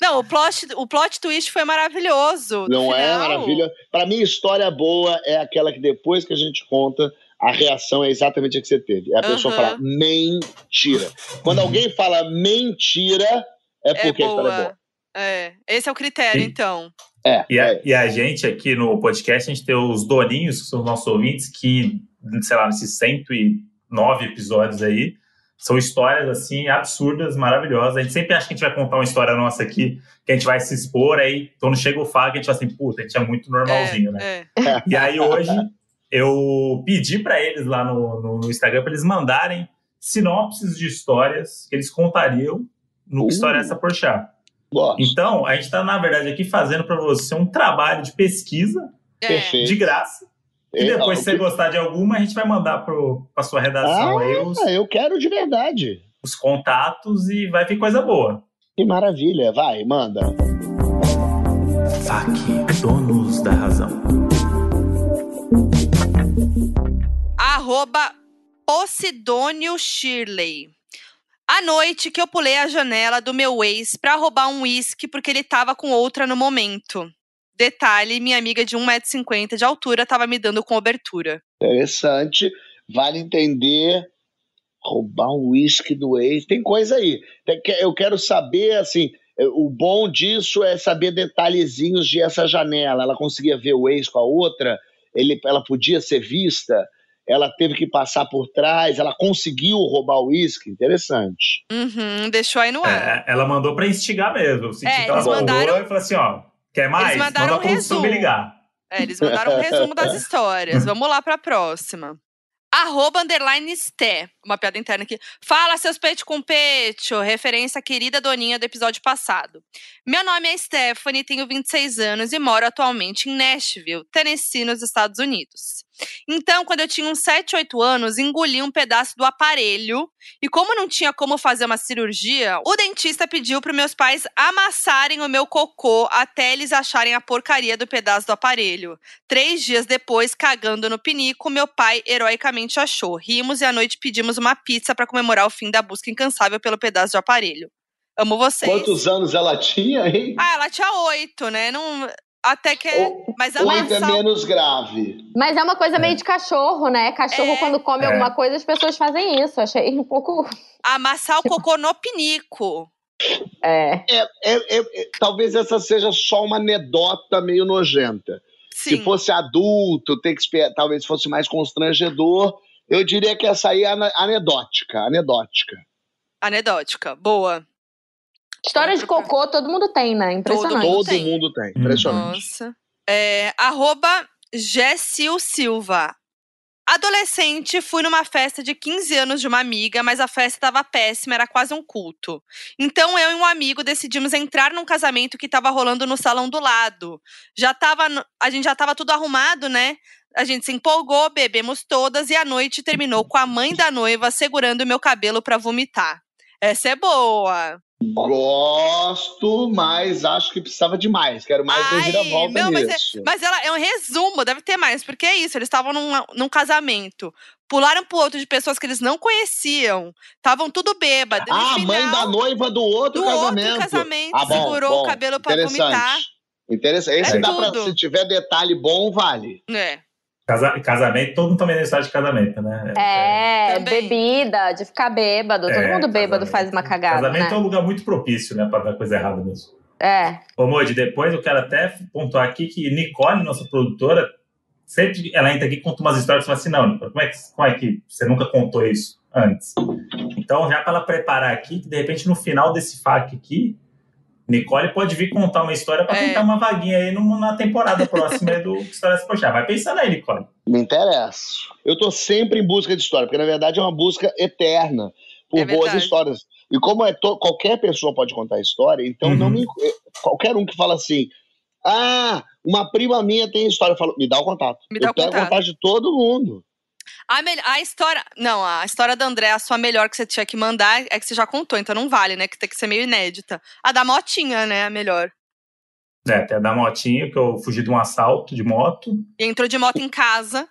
Não, o plot, o plot twist foi maravilhoso. Não é maravilha? Para mim, história boa é aquela que depois que a gente conta, a reação é exatamente a que você teve. É a pessoa falar mentira. Quando alguém fala mentira, é, é porque é a história é boa. É, esse é o critério, então. É, e, a, é. e a gente aqui no podcast, a gente tem os doninhos, que são os nossos ouvintes, que, sei lá, nesses 109 episódios aí, são histórias, assim, absurdas, maravilhosas. A gente sempre acha que a gente vai contar uma história nossa aqui, que a gente vai se expor, aí quando chega o Fag, a gente fala assim, puta, a gente é muito normalzinho, é, né? É. E aí hoje eu pedi para eles lá no, no, no Instagram para eles mandarem sinopses de histórias que eles contariam no que História é essa Porchat. Então, a gente está, na verdade, aqui fazendo para você um trabalho de pesquisa é. de graça e depois, se você gostar de alguma, a gente vai mandar para a sua redação ah, aí os, eu quero de verdade. Os contatos e vai vir coisa boa. Que maravilha, vai, manda. Aqui, donos da razão. Arroba Posidônio Shirley. À noite que eu pulei a janela do meu ex para roubar um uísque porque ele tava com outra no momento. Detalhe, minha amiga de 1,50m de altura estava me dando cobertura. Interessante. Vale entender. Roubar um uísque do ex. Tem coisa aí. Eu quero saber, assim, é, o bom disso é saber detalhezinhos de essa janela. Ela conseguia ver o ex com a outra, ele, ela podia ser vista, ela teve que passar por trás, ela conseguiu roubar o uísque. Interessante. Uhum, deixou aí no ar. É, ela mandou para instigar mesmo. Eu senti é, que ela mandaram... e falou assim: ó, Quer mais? Eles mandaram Manda um resumo. me ligar. É, eles mandaram um resumo das histórias. Vamos lá para a próxima. Arroba underline Sté. Uma piada interna aqui. Fala, seus peitos com peito. Referência à querida doninha do episódio passado. Meu nome é Stephanie, tenho 26 anos e moro atualmente em Nashville, Tennessee, nos Estados Unidos. Então, quando eu tinha uns 7, 8 anos, engoli um pedaço do aparelho. E como não tinha como fazer uma cirurgia, o dentista pediu para meus pais amassarem o meu cocô até eles acharem a porcaria do pedaço do aparelho. Três dias depois, cagando no pinico, meu pai heroicamente achou. Rimos e à noite pedimos uma pizza para comemorar o fim da busca incansável pelo pedaço de aparelho. Amo vocês. Quantos anos ela tinha, hein? Ah, ela tinha oito, né? Não, Até que é. Ou, mas a maçã... é menos grave. Mas é uma coisa meio de cachorro, né? Cachorro, é. quando come é. alguma coisa, as pessoas fazem isso. Achei um pouco. Amassar o cocô no pinico. É. É, é, é. Talvez essa seja só uma anedota meio nojenta. Sim. Se fosse adulto, ter que esperar, talvez fosse mais constrangedor. Eu diria que essa aí é anedótica, anedótica. Anedótica, boa. História de cocô todo mundo tem, né? Impressionante. Todo, todo mundo tem, impressionante. Nossa. É, arroba Gessil Silva. Adolescente, fui numa festa de 15 anos de uma amiga, mas a festa estava péssima, era quase um culto. Então eu e um amigo decidimos entrar num casamento que estava rolando no salão do lado. Já tava, a gente já estava tudo arrumado, né? A gente se empolgou, bebemos todas e a noite terminou com a mãe da noiva segurando meu cabelo para vomitar. Essa é boa. Gosto, mas acho que precisava de mais. Quero mais Ai, reviravolta não, mas, é, mas ela é um resumo, deve ter mais, porque é isso, eles estavam num, num casamento. Pularam pro outro de pessoas que eles não conheciam. Estavam tudo bêbado. Ah, a mãe da noiva do outro do casamento. Outro casamento ah, bom, segurou bom, o cabelo pra vomitar. Interessante. Esse é dá tudo. pra, se tiver detalhe bom, vale. É. Casa, casamento, todo mundo também na história de casamento, né? É, é bebida, de ficar bêbado. É, todo mundo bêbado faz uma cagada. Casamento né? é um lugar muito propício, né, pra dar coisa errada mesmo. É. Ô, Modi, depois eu quero até pontuar aqui que Nicole, nossa produtora, sempre ela entra aqui e conta umas histórias e fala assim: não, Nicole, como é, que, como é que você nunca contou isso antes? Então, já para ela preparar aqui, que de repente no final desse FAQ aqui, Nicole pode vir contar uma história para é. uma vaguinha aí numa temporada próxima do Histórias Pochá. Vai pensando aí, Nicole. Me interessa. Eu tô sempre em busca de história, porque na verdade é uma busca eterna por é boas histórias. E como é to... qualquer pessoa pode contar história, então uhum. não me qualquer um que fala assim: "Ah, uma prima minha tem história", eu falo: "Me dá o contato". Me dá eu o contato. o contato de todo mundo. A, me... a história. Não, a história da André, a sua melhor que você tinha que mandar é que você já contou, então não vale, né? Que tem que ser meio inédita. A da motinha, né? A melhor. É, tem a da motinha, que eu fugi de um assalto de moto. E entrou de moto em casa.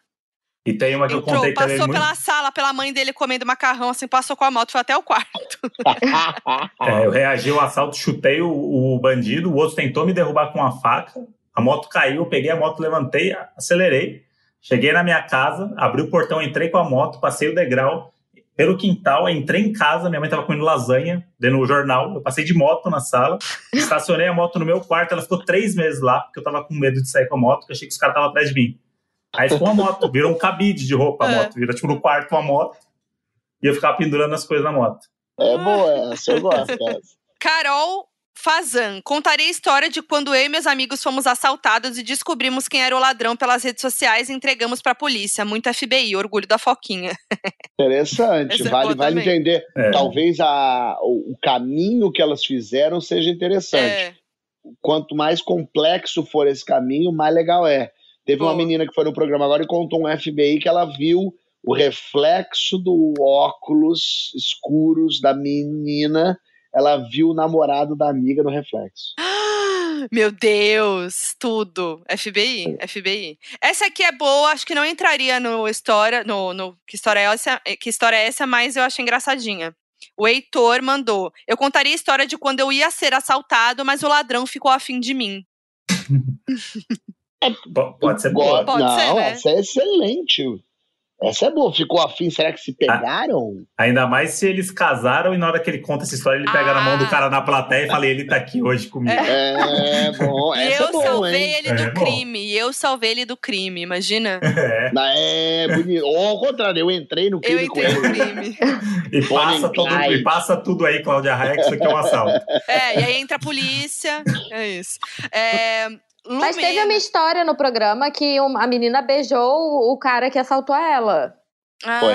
E tem uma que entrou, eu contei passou também. Passou pela muito... sala, pela mãe dele comendo macarrão, assim, passou com a moto, foi até o quarto. é, eu reagi ao assalto, chutei o, o bandido, o outro tentou me derrubar com uma faca. A moto caiu, eu peguei a moto, levantei, acelerei. Cheguei na minha casa, abri o portão, entrei com a moto, passei o degrau pelo quintal, entrei em casa, minha mãe estava comendo lasanha, dentro do jornal, eu passei de moto na sala, estacionei a moto no meu quarto, ela ficou três meses lá, porque eu estava com medo de sair com a moto, porque achei que os caras estavam atrás de mim. Aí ficou uma moto, virou um cabide de roupa a é. moto, virou tipo no quarto uma moto, e eu ficava pendurando as coisas na moto. É boa essa, eu gosto dessa. Carol Fazan, contarei a história de quando eu e meus amigos fomos assaltados e descobrimos quem era o ladrão pelas redes sociais e entregamos para a polícia. Muito FBI, orgulho da Foquinha. Interessante, vale, vale entender. É. Talvez a, o, o, caminho que elas fizeram seja interessante. É. Quanto mais complexo for esse caminho, mais legal é. Teve Pô. uma menina que foi no programa agora e contou um FBI que ela viu o reflexo do óculos escuros da menina ela viu o namorado da amiga no reflexo. Meu Deus, tudo. FBI, FBI. Essa aqui é boa, acho que não entraria no história, no, no que história é essa, que história é essa, mas eu achei engraçadinha. O Heitor mandou: Eu contaria a história de quando eu ia ser assaltado, mas o ladrão ficou afim de mim. Pode ser boa. Pode não, ser, né? essa é excelente. Essa é boa, ficou afim, será que se pegaram? Ainda mais se eles casaram e na hora que ele conta essa história, ele pega ah. na mão do ah. cara na plateia e fala, ele tá aqui hoje comigo. É, bom, E eu é bom, salvei hein? ele do é crime, e eu salvei ele do crime, imagina? É, é bonito. Ou ao contrário, eu entrei no crime eu entrei no crime. e, passa tudo, e passa tudo aí, Cláudia Raia, que isso aqui é um assalto. É, e aí entra a polícia, é isso. É... Lumena. Mas teve uma história no programa que a menina beijou o cara que assaltou ela. Ah. Foi.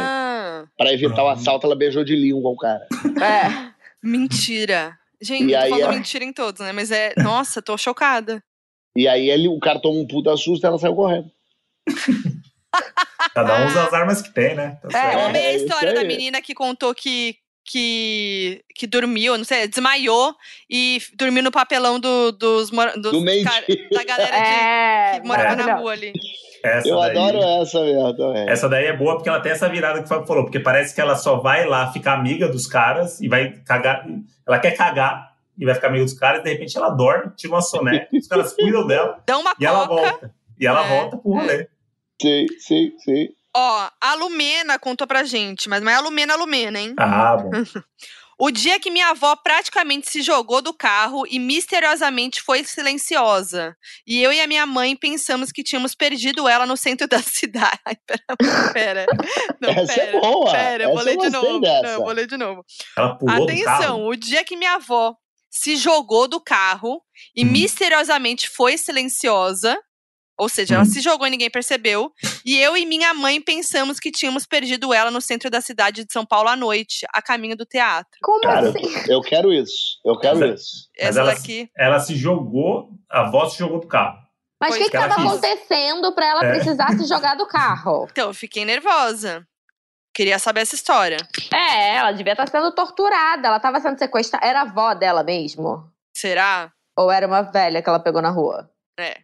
Pra evitar o assalto, ela beijou de língua o cara. É. Mentira. Gente, e eu tô falando ela... mentira em todos, né? Mas é. Nossa, tô chocada. E aí ele, o cara toma um puta susto e ela saiu correndo. Cada um usa as armas que tem, né? Tá é, eu amei a história é da menina que contou que que, que dormiu, não sei, desmaiou e dormiu no papelão do, dos, dos do cara, da galera de, é, que morava é. na rua ali. Essa eu daí, adoro essa mesmo também. Essa daí é boa porque ela tem essa virada que o Fábio falou, porque parece que ela só vai lá ficar amiga dos caras e vai cagar. Ela quer cagar e vai ficar amigo dos caras, e de repente ela dorme, tira uma soneca, os caras cuidam dela. Dão uma e coca. ela volta. E ela é. volta pro rolê. Sim, sim, sim. Ó, a Lumena contou pra gente, mas não é a Lumena, a Lumena, hein? Ah, bom. O dia que minha avó praticamente se jogou do carro e misteriosamente foi silenciosa. E eu e a minha mãe pensamos que tínhamos perdido ela no centro da cidade. Ai, pera, pera. Não, Essa pera, é boa. Pera, Essa vou ler de novo. Dessa. Não, vou ler de novo. Ela pulou Atenção, o dia que minha avó se jogou do carro e hum. misteriosamente foi silenciosa. Ou seja, ela hum. se jogou e ninguém percebeu. E eu e minha mãe pensamos que tínhamos perdido ela no centro da cidade de São Paulo à noite, a caminho do teatro. Como Cara, assim? Eu quero isso. Eu quero Mas, isso. Essa ela, daqui. Ela se jogou, a avó se jogou do carro. Mas o que estava acontecendo para ela é. precisar se jogar do carro? Então, eu fiquei nervosa. Queria saber essa história. É, ela devia estar sendo torturada. Ela estava sendo sequestrada. Era a avó dela mesmo? Será? Ou era uma velha que ela pegou na rua? É.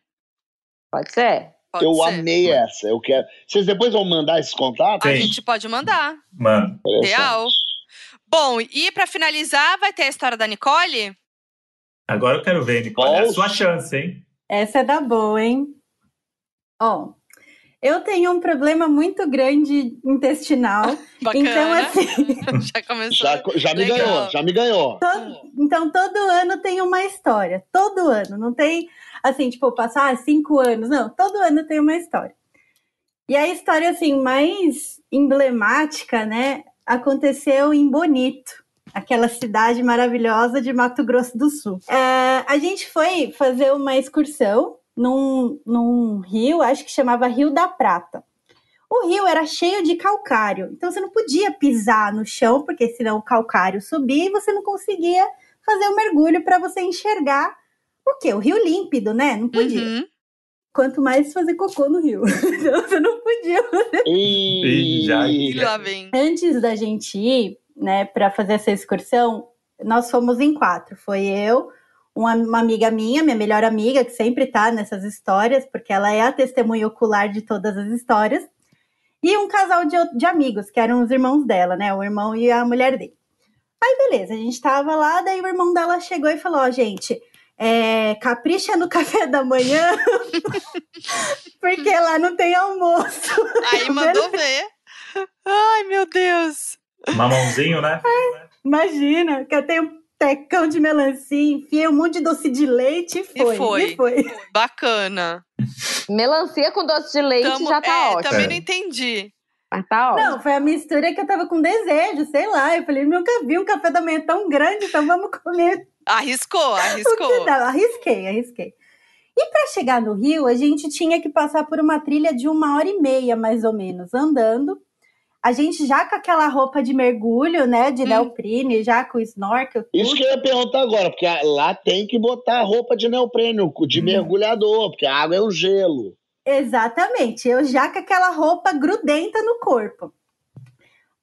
Pode ser? Pode eu ser. amei essa. Eu quero. Vocês depois vão mandar esses contatos? A gente pode mandar. Mano. Real. Bom, e para finalizar, vai ter a história da Nicole? Agora eu quero ver, Nicole. É a sua chance, hein? Essa é da boa, hein? Ó, eu tenho um problema muito grande intestinal. Bacana. Então, assim. já começou. Já, já me ganhou, já me ganhou. Todo, então, todo ano tem uma história. Todo ano. Não tem, assim, tipo, passar cinco anos. Não, todo ano tem uma história. E a história, assim, mais emblemática, né? Aconteceu em Bonito, aquela cidade maravilhosa de Mato Grosso do Sul. É, a gente foi fazer uma excursão num, num rio, acho que chamava Rio da Prata. O rio era cheio de calcário, então você não podia pisar no chão, porque senão o calcário subia e você não conseguia fazer o mergulho para você enxergar o quê? O rio límpido, né? Não podia. Uhum. Quanto mais fazer cocô no rio. Então você não podia fazer. E... E lá vem. Antes da gente ir, né, para fazer essa excursão, nós fomos em quatro. Foi eu, uma, uma amiga minha, minha melhor amiga, que sempre tá nessas histórias, porque ela é a testemunha ocular de todas as histórias, e um casal de, de amigos, que eram os irmãos dela, né, o irmão e a mulher dele. Aí, beleza, a gente tava lá, daí o irmão dela chegou e falou: Ó, gente, é, capricha no café da manhã, porque lá não tem almoço. Aí mandou ver. Ai, meu Deus. Mamãozinho, né? Imagina, que eu tenho um tecão de melancia, enfiei um monte de doce de leite e foi. E foi. E foi. Bacana. Melancia com doce de leite Tamo- já tá é, ótimo. Também não entendi. Mas tá ótimo. Não, foi a mistura que eu tava com desejo, sei lá. Eu falei, nunca vi um café da manhã tão grande, então vamos comer Arriscou, o que arriscou. dá. Arrisquei, arrisquei. E para chegar no Rio, a gente tinha que passar por uma trilha de uma hora e meia, mais ou menos, andando. A gente já com aquela roupa de mergulho, né, de Hum. neoprene, já com snorkel, tudo. Isso que eu ia perguntar agora, porque lá tem que botar roupa de neoprênio, de mergulhador, porque a água é o gelo. Exatamente, eu já com aquela roupa grudenta no corpo.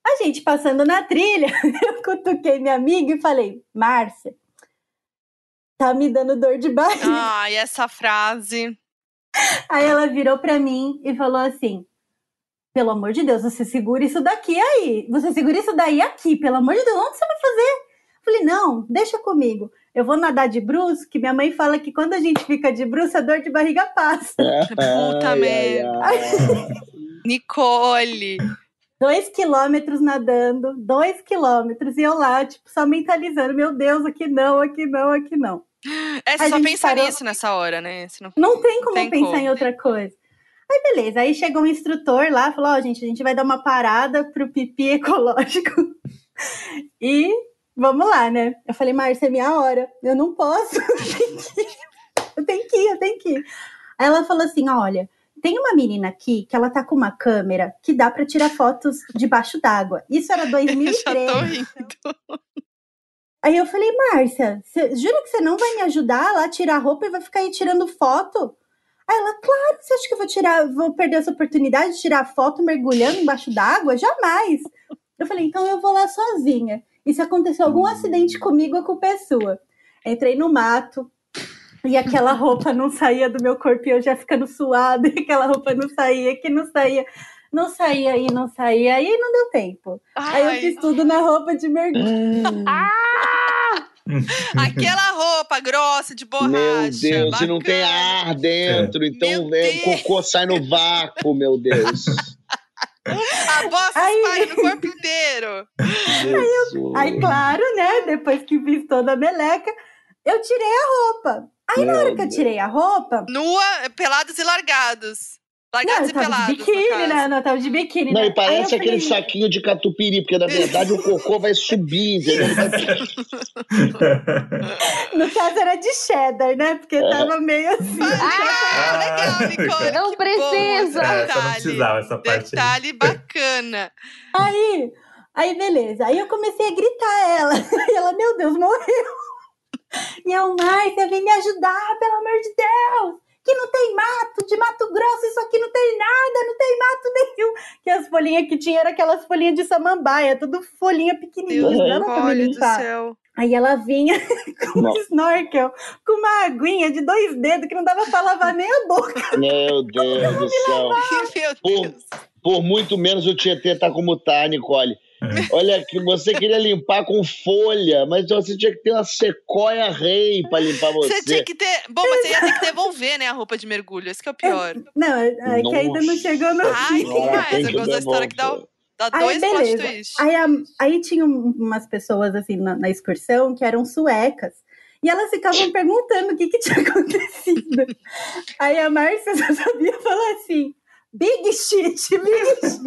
A gente passando na trilha, eu cutuquei minha amiga e falei, Márcia, tá me dando dor de barriga. Ai, essa frase. Aí ela virou pra mim e falou assim: pelo amor de Deus, você segura isso daqui aí. Você segura isso daí aqui, pelo amor de Deus, onde você vai fazer? Eu falei, não, deixa comigo. Eu vou nadar de bruço, que minha mãe fala que quando a gente fica de bruço, a dor de barriga passa. Puta merda. Nicole. Dois quilômetros nadando, dois quilômetros, e eu lá, tipo, só mentalizando, meu Deus, aqui não, aqui não, aqui não. É, A você só gente pensa parou- nisso nessa hora, né? Não... Não tem como Tem pensar como. em outra coisa. Aí, beleza. Aí chegou um instrutor lá, falou: Ó, gente, a gente vai dar uma parada pro pipi ecológico. E vamos lá, né? Eu falei, Márcia, é minha hora. Eu não posso. Eu tenho que ir. Eu tenho que ir. Aí ela falou assim: olha. Tem uma menina aqui que ela tá com uma câmera que dá pra tirar fotos debaixo d'água. Isso era Eu já 2003. tô rindo. Aí eu falei, Márcia, cê- jura que você não vai me ajudar lá a tirar a roupa e vai ficar aí tirando foto? Aí ela, claro, você acha que eu vou tirar, vou perder essa oportunidade de tirar foto mergulhando embaixo d'água? Jamais! Eu falei, então eu vou lá sozinha. E se acontecer algum acidente comigo, a culpa é sua. Entrei no mato e aquela roupa não saía do meu corpo e eu já ficando suada, e aquela roupa não saía, que não saía, não saía e não saía, e não deu tempo. Aí eu Ai, fiz tudo na roupa de mergulho. Aquela roupa grossa de borracha. Meu Deus, bacana. e não tem ar dentro, é. então o cocô sai no vácuo, meu Deus. A bosta aí... espalha no corpo inteiro. Aí, eu, aí, claro, né? Depois que fiz toda a meleca, eu tirei a roupa. Aí, meu na hora que eu tirei a roupa. Nua, pelados e largados. Largados não, e pelados. De biquíni, né? Não, tava de biquíni. Não, né? e parece aquele falei... saquinho de catupiry, porque na verdade o cocô vai subir, entendeu? no caso era de cheddar, né? Porque é. tava meio assim. Ah, legal, Nicole. Não precisa. Bom, é, não precisava essa parte. Detalhe aí. bacana. Aí, aí, beleza. Aí eu comecei a gritar ela. E ela, meu Deus, morreu. E eu, Márcia, vem me ajudar, pelo amor de Deus que não tem mato, de Mato Grosso, isso aqui não tem nada, não tem mato nenhum. Que as folhinhas que tinha eram aquelas folhinhas de samambaia, tudo folhinha pequenininha, não pra me limpar. Aí ela vinha com um snorkel, com uma aguinha de dois dedos que não dava pra lavar nem a boca. Meu Deus do céu. Por, por, muito menos o Tietê tá como tá, Nicole. É. Olha que você queria limpar com folha, mas você tinha que ter uma sequoia rei para limpar você. Você tinha que ter. Bom, mas você ia ter que devolver, né, a roupa de mergulho. Esse que é o pior. É, não, é que ainda não chegou no. Ai, tem mais. Eu gosto da história que dá. Dá dois aí, beleza. Aí, aí tinha umas pessoas assim na, na excursão que eram suecas. E elas ficavam perguntando o que, que tinha acontecido. Aí a Márcia só sabia falar assim: Big shit, big shit.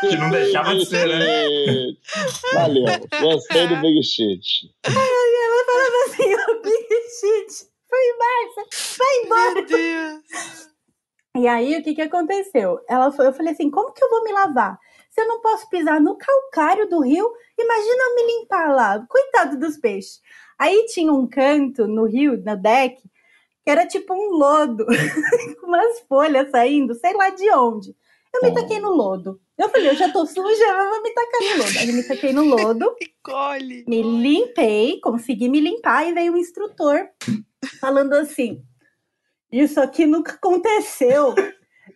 que não deixava de ser, né? Valeu, gostei do big shit. Aí ela falava assim, o big shit foi embaixo, vai embora. Meu Deus. E aí, o que que aconteceu? Ela foi, eu falei assim, como que eu vou me lavar? Se eu não posso pisar no calcário do rio, imagina eu me limpar lá. Coitado dos peixes. Aí tinha um canto no rio, no deck, que era tipo um lodo, com umas folhas saindo, sei lá de onde. Eu me taquei no lodo. Eu falei, eu já tô suja, mas vou me tacar no lodo. Aí eu me taquei no lodo. me limpei, consegui me limpar e veio o um instrutor falando assim: Isso aqui nunca aconteceu.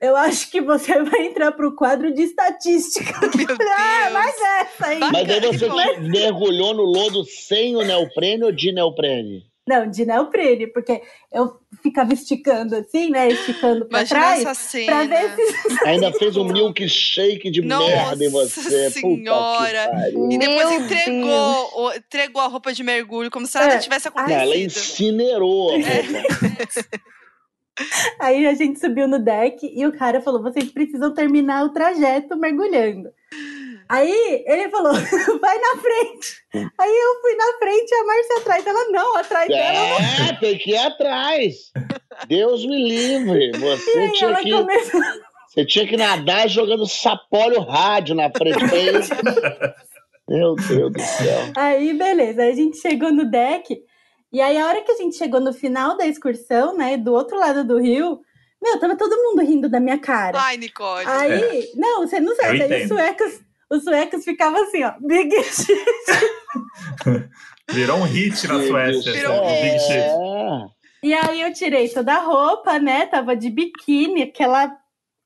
Eu acho que você vai entrar pro quadro de estatística. Meu ah, mas essa aí. Mas aí você mergulhou no lodo sem o neoprene ou de neoprene? Não, de neoprene, porque eu ficava esticando assim, né? Esticando pra Imagina trás. Essa cena. Pra ver se... Ainda fez um milkshake de Nossa merda em você. Senhora! E depois entregou, entregou a roupa de mergulho, como se nada é. tivesse acontecido. Ela incinerou a roupa. É. Aí a gente subiu no deck e o cara falou: vocês precisam terminar o trajeto mergulhando. Aí ele falou, vai na frente. Aí eu fui na frente e a Márcia atrás. Ela, não, atrás dela. É, tem que ir atrás. Deus me livre. Você tinha que. Começou... Você tinha que nadar jogando sapólio rádio na frente dele. Meu Deus do céu. Aí, beleza. Aí a gente chegou no deck. E aí, a hora que a gente chegou no final da excursão, né, do outro lado do rio, meu, tava todo mundo rindo da minha cara. Ai, Nicole. Aí, é. não, você não sabe, aí os suecos, os suecos ficavam assim, ó, big shit. Virou um hit na Suécia. Virou um Big shit. É. E aí eu tirei toda a roupa, né? Tava de biquíni, aquela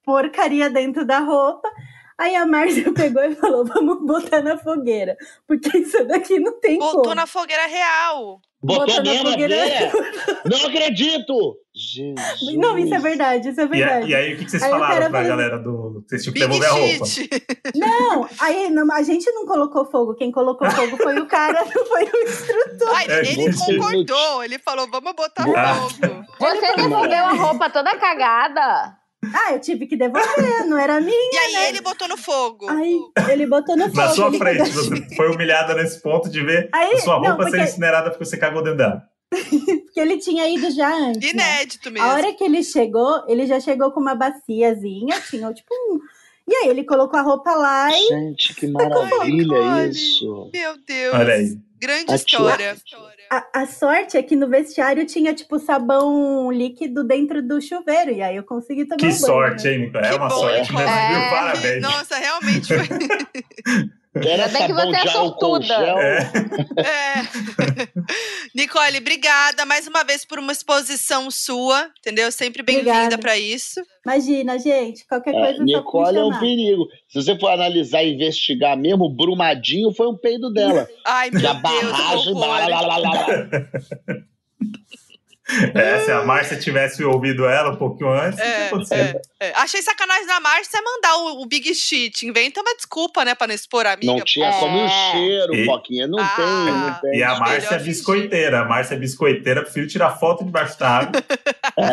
porcaria dentro da roupa. Aí a Márcia pegou e falou: vamos botar na fogueira. Porque isso daqui não tem Botou como. na fogueira real. Botou, Botou na fogueira. Não acredito! Jesus. Não, isso é verdade, isso é verdade. E, e aí, o que, vocês aí falaram pra galera do. Vocês tinham que devolver a roupa? Não, aí não, a gente não colocou fogo. Quem colocou fogo foi o cara, foi o instrutor. Ai, é, ele concordou, ele falou: vamos botar ah. fogo. Você devolveu a roupa toda cagada. Ah, eu tive que devolver, não era minha. E aí né? ele botou no fogo. Aí ele botou no fogo. Na sua frente, você foi humilhada nesse ponto de ver aí, a sua roupa não, porque... ser incinerada porque você cagou dentro dela. porque ele tinha ido já antes. Né? Inédito né? mesmo. A hora que ele chegou, ele já chegou com uma baciazinha, tinha tipo um. E aí ele colocou a roupa lá e. Gente, que maravilha isso. Meu Deus. Olha aí. Grande história. A, a, sorte é que no vestiário tinha, tipo, sabão líquido dentro do chuveiro. E aí eu consegui tomar Que um sorte, né? hein? É que uma bom, sorte, né? É... Parabéns. Nossa, realmente foi. Era Ainda bem que você é sortuda. É. é. Nicole, obrigada mais uma vez por uma exposição sua, entendeu? Sempre bem-vinda para isso. Imagina, gente, qualquer é, coisa. Nicole é um perigo. Se você for analisar e investigar mesmo, Brumadinho foi um peido dela. Ai, meu da Deus. Barragem, blá, blá, blá, É, se a Márcia tivesse ouvido ela um pouquinho antes, é, é, é. Achei sacanagem da Márcia mandar o, o, Big Shit. Inventa uma desculpa, né, pra não expor a amiga. Não tinha é. como o cheiro, e... Foquinha. Não, ah, tem, não tem. E a Márcia é biscoiteira. A Márcia é biscoiteira, prefiro tirar foto debaixo da água.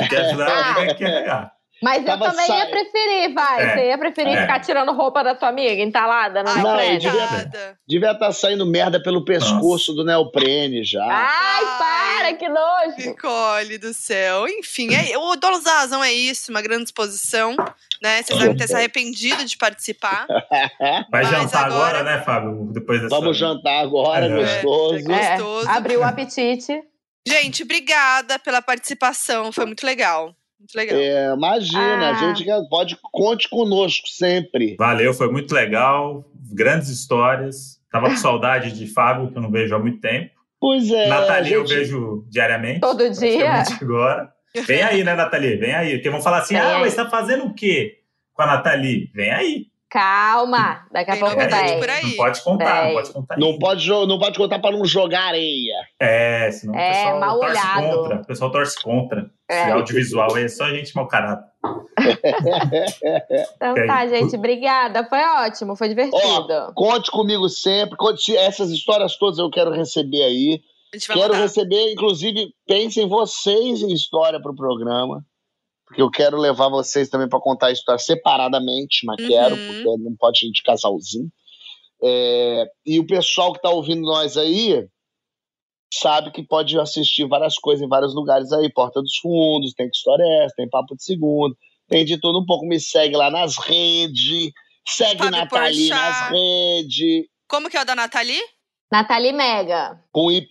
Quer ajudar a amiga a carregar. Mas eu também sa... ia preferir, vai. É, Você ia preferir é. ficar tirando roupa da tua amiga entalada no Não, devia, devia estar tá saindo merda pelo pescoço Nossa. do neoprene já. Ai, para, que nojo. Nicole do céu. Enfim, é, o Donos da Razão é isso, uma grande exposição. Né? Vocês devem ter se arrependido de participar. Vai jantar agora, agora, né, Fábio? Depois dessa... Vamos jantar agora, é. gostoso. É, gostoso. Abriu o apetite. Gente, obrigada pela participação, foi muito legal. Muito legal. É, imagina, ah. a gente pode conte conosco sempre. Valeu, foi muito legal. Grandes histórias. Tava com saudade de Fábio, que eu não vejo há muito tempo. Pois é. Nathalie gente... eu vejo diariamente. Todo dia. Agora. Vem aí, né, Nathalie? Vem aí. Porque vão falar assim: Vem ah, aí. mas tá fazendo o quê com a Nathalie? Vem aí. Calma, daqui a pouco tem. Não pode contar, não pode contar. Não pode, não pode contar para não jogar areia. É, senão é, o pessoal mal torce olhado. contra. O pessoal torce contra. É. Esse audiovisual é só gente mau caráter. então tá, gente, obrigada. Foi ótimo, foi divertido. Ó, conte comigo sempre. Conte essas histórias todas eu quero receber aí. Quero mandar. receber, inclusive, pensem vocês em história para o programa porque eu quero levar vocês também para contar a história separadamente, mas uhum. quero, porque não pode ir de casalzinho. É, e o pessoal que está ouvindo nós aí sabe que pode assistir várias coisas em vários lugares aí, Porta dos Fundos, tem que história é essa, tem Papo de Segundo, tem de tudo um pouco. Me segue lá nas redes, segue Fábio Nathalie Porchat. nas redes. Como que é o da Nathalie? Nathalie Mega. Com Y.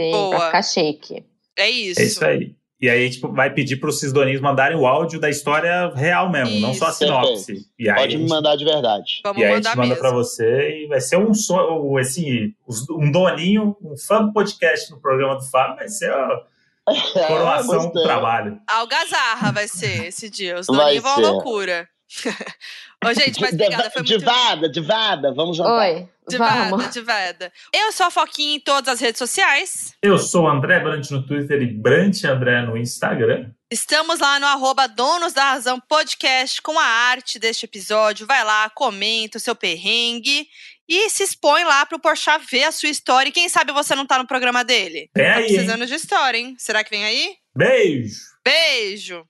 Sim, Boa. pra ficar chique. É isso. É isso aí. E aí a gente vai pedir para os cisdoninhos mandarem o áudio da história real mesmo, Isso. não só a sinopse. E aí, Pode me mandar de verdade. Vamos e aí a gente manda para você e vai ser um sonho, assim, um doninho, um fã do podcast no programa do Fábio, vai ser a coroação do trabalho. Algazarra vai ser esse dia. Os doninhos vão à loucura. Ô, gente, mas obrigada. Foi muito... Divada, divada, vamos jantar. Oi. Divada, Vamos. divada. Eu sou a Foquinha em todas as redes sociais. Eu sou André Brant no Twitter e Brant André no Instagram. Estamos lá no arroba Donos da Razão Podcast com a arte deste episódio. Vai lá, comenta o seu perrengue e se expõe lá pro Porchat ver a sua história. E quem sabe você não tá no programa dele? Vem tá aí, precisando hein? de história, hein? Será que vem aí? Beijo! Beijo!